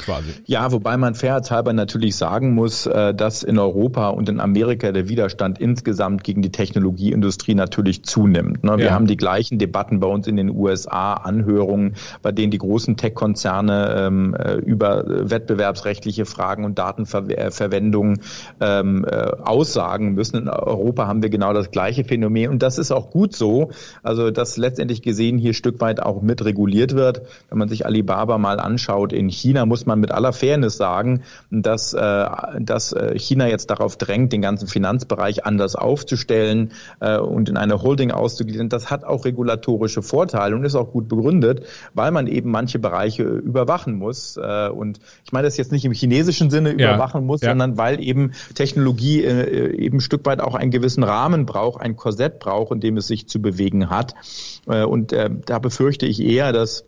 quasi. Ja, wobei man fairheitshalber natürlich sagen muss, äh, dass in Europa und in Amerika der Widerstand insgesamt gegen die Technologieindustrie natürlich zunimmt. Ne? Wir ja. haben die gleichen Debatten bei uns in den USA, Anhörungen, bei denen die großen Tech-Konzerne ähm, äh, über wettbewerbsrechtliche Fragen und Datenverwendung ähm, äh, aussagen müssen. In Europa haben wir genau das gleiche Phänomen und das ist auch gut so. Also dass letztendlich gesehen hier Stück weit auch mit reguliert wird. Wenn man sich Alibaba mal anschaut in China, muss man man mit aller Fairness sagen, dass, äh, dass äh, China jetzt darauf drängt, den ganzen Finanzbereich anders aufzustellen äh, und in eine Holding auszugliedern. Das hat auch regulatorische Vorteile und ist auch gut begründet, weil man eben manche Bereiche überwachen muss. Äh, und ich meine das jetzt nicht im chinesischen Sinne ja. überwachen muss, ja. sondern weil eben Technologie äh, eben ein Stück weit auch einen gewissen Rahmen braucht, ein Korsett braucht, in dem es sich zu bewegen hat. Äh, und äh, da befürchte ich eher, dass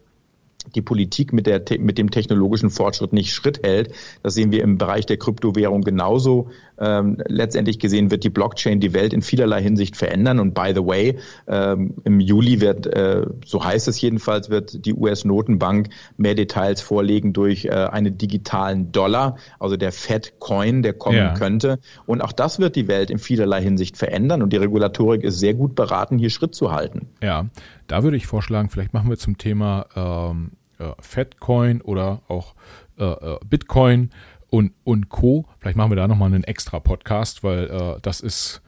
die Politik mit, der, mit dem technologischen Fortschritt nicht Schritt hält. Das sehen wir im Bereich der Kryptowährung genauso. Ähm, letztendlich gesehen wird die Blockchain die Welt in vielerlei Hinsicht verändern. Und by the way, ähm, im Juli wird, äh, so heißt es jedenfalls, wird die US-Notenbank mehr Details vorlegen durch äh, einen digitalen Dollar, also der Fed Coin, der kommen ja. könnte. Und auch das wird die Welt in vielerlei Hinsicht verändern. Und die Regulatorik ist sehr gut beraten, hier Schritt zu halten. Ja, da würde ich vorschlagen, vielleicht machen wir zum Thema ähm, äh, Fedcoin oder auch äh, äh, Bitcoin und, und Co. Vielleicht machen wir da nochmal einen extra Podcast, weil äh, das ist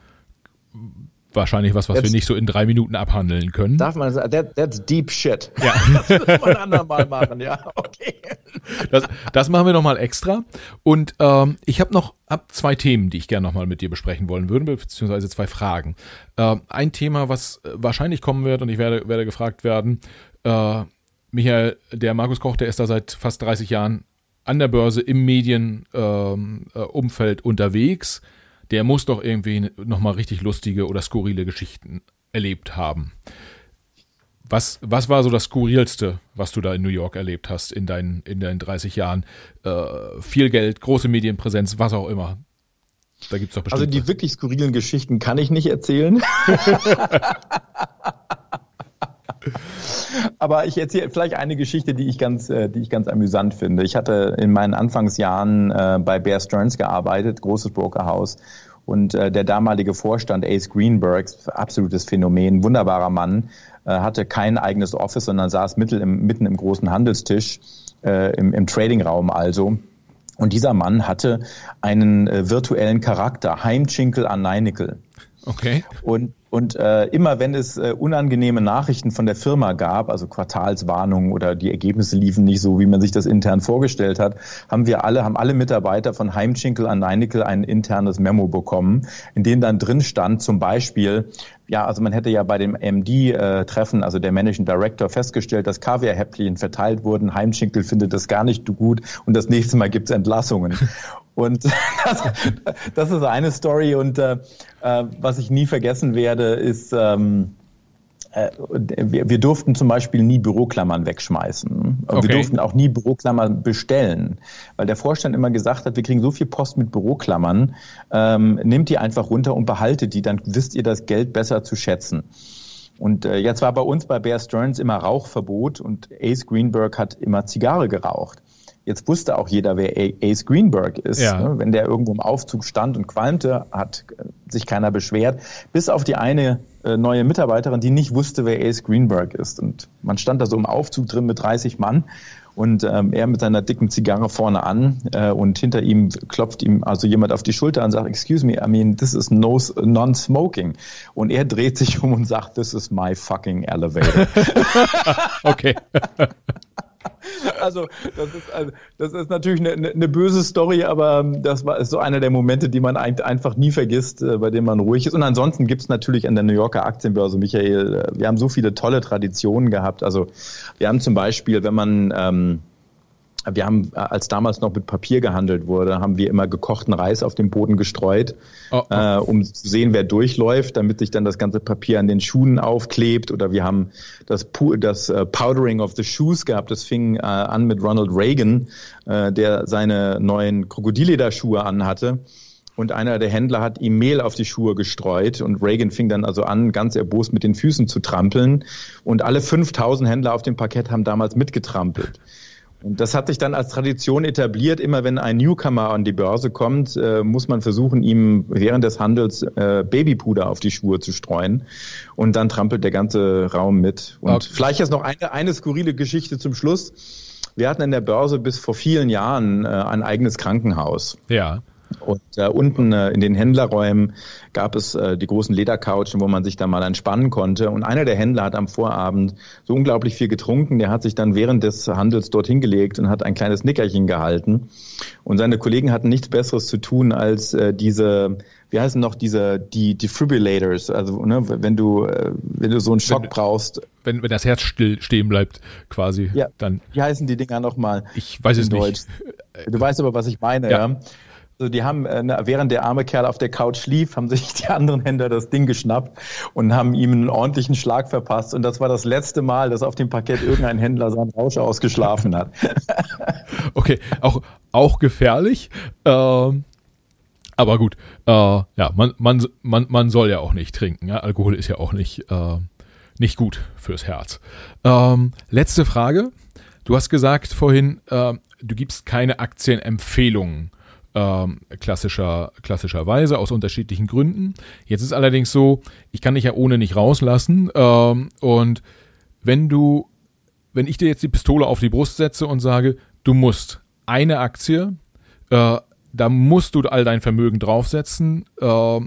wahrscheinlich was, was that's, wir nicht so in drei Minuten abhandeln können. Darf man sagen, that, that's deep shit. Ja. das müssen wir ein andermal machen, ja, okay. Das, das machen wir nochmal extra. Und ähm, ich habe noch ab zwei Themen, die ich gerne nochmal mit dir besprechen wollen würde, beziehungsweise zwei Fragen. Äh, ein Thema, was wahrscheinlich kommen wird, und ich werde, werde gefragt werden, äh, Michael, der Markus Koch, der ist da seit fast 30 Jahren an der Börse im Medienumfeld ähm, äh, unterwegs. Der muss doch irgendwie nochmal richtig lustige oder skurrile Geschichten erlebt haben. Was, was war so das Skurrilste, was du da in New York erlebt hast in deinen, in deinen 30 Jahren? Äh, viel Geld, große Medienpräsenz, was auch immer. Da gibt's doch bestimmt. Also die wirklich skurrilen Geschichten kann ich nicht erzählen. Aber ich erzähle vielleicht eine Geschichte, die ich ganz, äh, die ich ganz amüsant finde. Ich hatte in meinen Anfangsjahren äh, bei Bear Stearns gearbeitet, großes Brokerhaus. Und äh, der damalige Vorstand Ace Greenberg, absolutes Phänomen, wunderbarer Mann, hatte kein eigenes Office, sondern saß mitten im, mitten im großen Handelstisch, im, im Tradingraum also. Und dieser Mann hatte einen virtuellen Charakter, Heimchinkel Arneinickel. Okay. Und und äh, immer wenn es äh, unangenehme Nachrichten von der Firma gab, also Quartalswarnungen oder die Ergebnisse liefen nicht so, wie man sich das intern vorgestellt hat, haben wir alle, haben alle Mitarbeiter von Heimchinkel an Neinickel ein internes Memo bekommen, in dem dann drin stand, zum Beispiel, ja, also man hätte ja bei dem MD-Treffen, äh, also der Managing Director, festgestellt, dass Kaviar-Häppchen verteilt wurden. Heimschinkel findet das gar nicht gut und das nächste Mal gibt's Entlassungen. Und das, das ist eine Story. Und äh, äh, was ich nie vergessen werde, ist, ähm, äh, wir, wir durften zum Beispiel nie Büroklammern wegschmeißen. Okay. Wir durften auch nie Büroklammern bestellen, weil der Vorstand immer gesagt hat, wir kriegen so viel Post mit Büroklammern, ähm, nehmt die einfach runter und behaltet die, dann wisst ihr das Geld besser zu schätzen. Und äh, jetzt war bei uns bei Bear Stearns immer Rauchverbot und Ace Greenberg hat immer Zigarre geraucht. Jetzt wusste auch jeder, wer Ace Greenberg ist. Ja. Ne? Wenn der irgendwo im Aufzug stand und qualmte, hat sich keiner beschwert. Bis auf die eine äh, neue Mitarbeiterin, die nicht wusste, wer Ace Greenberg ist. Und man stand da so im Aufzug drin mit 30 Mann und ähm, er mit seiner dicken Zigarre vorne an äh, und hinter ihm klopft ihm also jemand auf die Schulter und sagt, excuse me, I mean, this is no, non-smoking. Und er dreht sich um und sagt, this is my fucking elevator. okay. Also das ist, also, das ist natürlich eine, eine, böse Story, aber ähm, das war ist so einer der Momente, die man einfach nie vergisst, äh, bei dem man ruhig ist. Und ansonsten gibt es natürlich an der New Yorker Aktienbörse, Michael, äh, wir haben so viele tolle Traditionen gehabt. Also wir haben zum Beispiel, wenn man ähm, wir haben, äh, als damals noch mit Papier gehandelt wurde, haben wir immer gekochten Reis auf den Boden gestreut, oh, oh. Äh, um zu sehen, wer durchläuft, damit sich dann das ganze Papier an den Schuhen aufklebt. Oder wir haben das, das uh, Powdering of the Shoes gehabt. Das fing äh, an mit Ronald Reagan, äh, der seine neuen Krokodillederschuhe anhatte. Und einer der Händler hat ihm Mehl auf die Schuhe gestreut und Reagan fing dann also an, ganz erbost mit den Füßen zu trampeln. Und alle 5000 Händler auf dem Parkett haben damals mitgetrampelt. Und das hat sich dann als Tradition etabliert. Immer wenn ein Newcomer an die Börse kommt, äh, muss man versuchen, ihm während des Handels äh, Babypuder auf die Schuhe zu streuen. Und dann trampelt der ganze Raum mit. Und okay. vielleicht jetzt noch eine, eine skurrile Geschichte zum Schluss. Wir hatten in der Börse bis vor vielen Jahren äh, ein eigenes Krankenhaus. Ja. Und äh, unten äh, in den Händlerräumen gab es äh, die großen Ledercouchen, wo man sich da mal entspannen konnte. Und einer der Händler hat am Vorabend so unglaublich viel getrunken, der hat sich dann während des Handels dort hingelegt und hat ein kleines Nickerchen gehalten. Und seine Kollegen hatten nichts Besseres zu tun, als äh, diese wie heißen noch diese die Defibrillators, also ne, wenn du äh, wenn du so einen Schock wenn, brauchst, wenn wenn das Herz still stehen bleibt, quasi, ja, dann wie heißen die Dinger nochmal? Ich weiß es Deutsch. nicht. Du weißt aber, was ich meine, ja. ja? Also die haben, äh, während der arme Kerl auf der Couch schlief, haben sich die anderen Händler das Ding geschnappt und haben ihm einen ordentlichen Schlag verpasst. Und das war das letzte Mal, dass auf dem Parkett irgendein Händler seinen Rausch ausgeschlafen hat. okay, auch, auch gefährlich. Ähm, aber gut, äh, ja, man, man, man, man soll ja auch nicht trinken. Ja? Alkohol ist ja auch nicht, äh, nicht gut fürs Herz. Ähm, letzte Frage. Du hast gesagt vorhin, äh, du gibst keine Aktienempfehlungen ähm, klassischer, klassischerweise aus unterschiedlichen Gründen. Jetzt ist allerdings so, ich kann dich ja ohne nicht rauslassen. Ähm, und wenn du, wenn ich dir jetzt die Pistole auf die Brust setze und sage, du musst eine Aktie, äh, da musst du all dein Vermögen draufsetzen. Äh,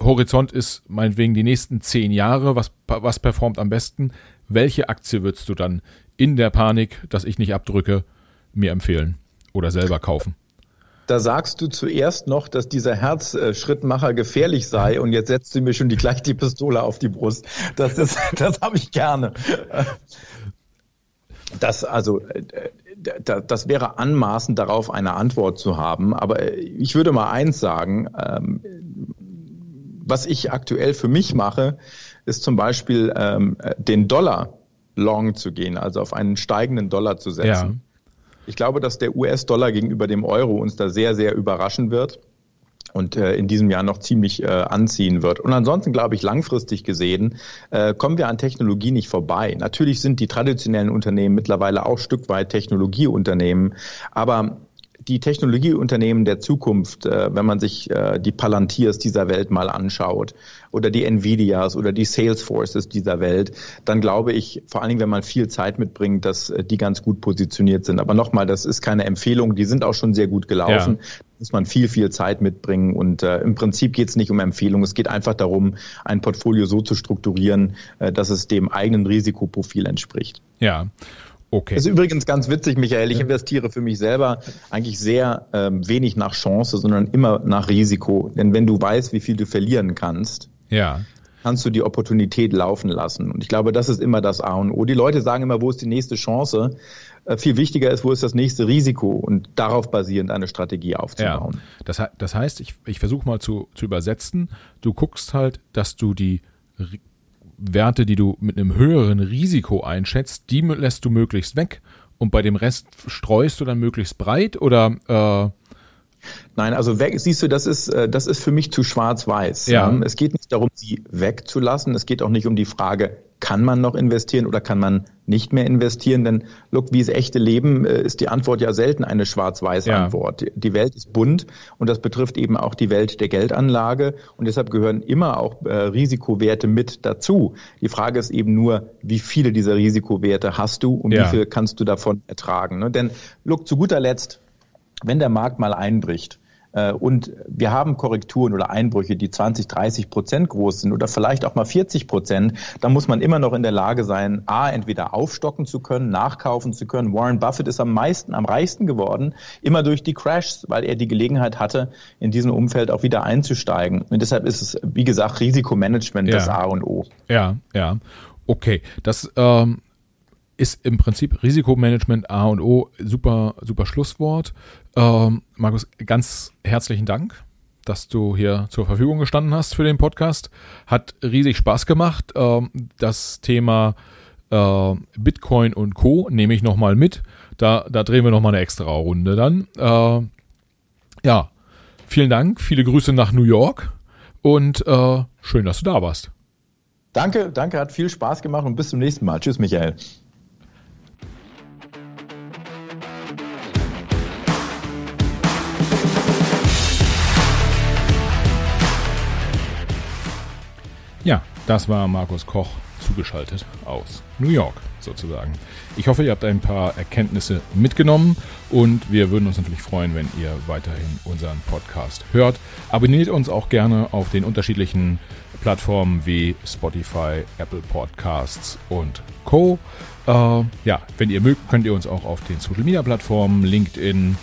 Horizont ist meinetwegen die nächsten zehn Jahre. Was, was performt am besten? Welche Aktie würdest du dann in der Panik, dass ich nicht abdrücke, mir empfehlen oder selber kaufen? Da sagst du zuerst noch, dass dieser Herzschrittmacher gefährlich sei und jetzt setzt du mir schon die, gleich die Pistole auf die Brust. Das ist, das habe ich gerne. Das also das wäre anmaßend darauf eine Antwort zu haben. Aber ich würde mal eins sagen, ähm, was ich aktuell für mich mache, ist zum Beispiel ähm, den Dollar long zu gehen, also auf einen steigenden Dollar zu setzen. Ja. Ich glaube, dass der US-Dollar gegenüber dem Euro uns da sehr, sehr überraschen wird und äh, in diesem Jahr noch ziemlich äh, anziehen wird. Und ansonsten glaube ich, langfristig gesehen, äh, kommen wir an Technologie nicht vorbei. Natürlich sind die traditionellen Unternehmen mittlerweile auch Stück weit Technologieunternehmen, aber die Technologieunternehmen der Zukunft, äh, wenn man sich äh, die Palantirs dieser Welt mal anschaut oder die Nvidias oder die Salesforces dieser Welt, dann glaube ich, vor allen Dingen, wenn man viel Zeit mitbringt, dass äh, die ganz gut positioniert sind. Aber nochmal, das ist keine Empfehlung, die sind auch schon sehr gut gelaufen. Ja. Muss man viel, viel Zeit mitbringen. Und äh, im Prinzip geht es nicht um Empfehlung. Es geht einfach darum, ein Portfolio so zu strukturieren, äh, dass es dem eigenen Risikoprofil entspricht. Ja. Okay. Das ist übrigens ganz witzig, Michael. Ich investiere für mich selber eigentlich sehr ähm, wenig nach Chance, sondern immer nach Risiko. Denn wenn du weißt, wie viel du verlieren kannst, ja. kannst du die Opportunität laufen lassen. Und ich glaube, das ist immer das A und O. Die Leute sagen immer, wo ist die nächste Chance? Äh, viel wichtiger ist, wo ist das nächste Risiko und darauf basierend eine Strategie aufzubauen. Ja. Das, das heißt, ich, ich versuche mal zu, zu übersetzen. Du guckst halt, dass du die Werte, die du mit einem höheren Risiko einschätzt, die lässt du möglichst weg und bei dem Rest streust du dann möglichst breit oder äh Nein, also weg, siehst du, das ist, äh, das ist für mich zu schwarz-weiß. Ja. Es geht nicht darum, sie wegzulassen. Es geht auch nicht um die Frage, kann man noch investieren oder kann man nicht mehr investieren? Denn look, wie es echte Leben äh, ist die Antwort ja selten eine schwarz-weiß Antwort. Ja. Die Welt ist bunt und das betrifft eben auch die Welt der Geldanlage und deshalb gehören immer auch äh, Risikowerte mit dazu. Die Frage ist eben nur, wie viele dieser Risikowerte hast du und ja. wie viel kannst du davon ertragen? Ne? Denn look, zu guter Letzt, wenn der Markt mal einbricht, und wir haben Korrekturen oder Einbrüche, die 20, 30 Prozent groß sind oder vielleicht auch mal 40 Prozent. Da muss man immer noch in der Lage sein, A, entweder aufstocken zu können, nachkaufen zu können. Warren Buffett ist am meisten, am reichsten geworden, immer durch die Crashs, weil er die Gelegenheit hatte, in diesem Umfeld auch wieder einzusteigen. Und deshalb ist es, wie gesagt, Risikomanagement ja. das A und O. Ja, ja. Okay. Das, ähm ist im Prinzip Risikomanagement A und O. Super, super Schlusswort. Ähm, Markus, ganz herzlichen Dank, dass du hier zur Verfügung gestanden hast für den Podcast. Hat riesig Spaß gemacht. Ähm, das Thema äh, Bitcoin und Co. nehme ich nochmal mit. Da, da drehen wir nochmal eine extra Runde dann. Äh, ja, vielen Dank. Viele Grüße nach New York und äh, schön, dass du da warst. Danke, danke, hat viel Spaß gemacht und bis zum nächsten Mal. Tschüss, Michael. Ja, das war Markus Koch zugeschaltet aus New York sozusagen. Ich hoffe, ihr habt ein paar Erkenntnisse mitgenommen und wir würden uns natürlich freuen, wenn ihr weiterhin unseren Podcast hört. Abonniert uns auch gerne auf den unterschiedlichen Plattformen wie Spotify, Apple Podcasts und Co. Äh, ja, wenn ihr mögt, könnt ihr uns auch auf den Social Media Plattformen LinkedIn,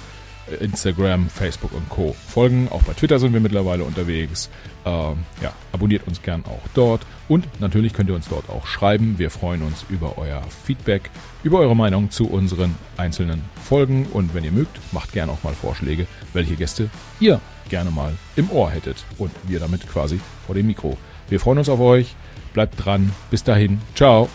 Instagram, Facebook und Co. folgen. Auch bei Twitter sind wir mittlerweile unterwegs. Ähm, ja, abonniert uns gern auch dort. Und natürlich könnt ihr uns dort auch schreiben. Wir freuen uns über euer Feedback, über eure Meinung zu unseren einzelnen Folgen. Und wenn ihr mögt, macht gern auch mal Vorschläge, welche Gäste ihr gerne mal im Ohr hättet. Und wir damit quasi vor dem Mikro. Wir freuen uns auf euch. Bleibt dran. Bis dahin. Ciao.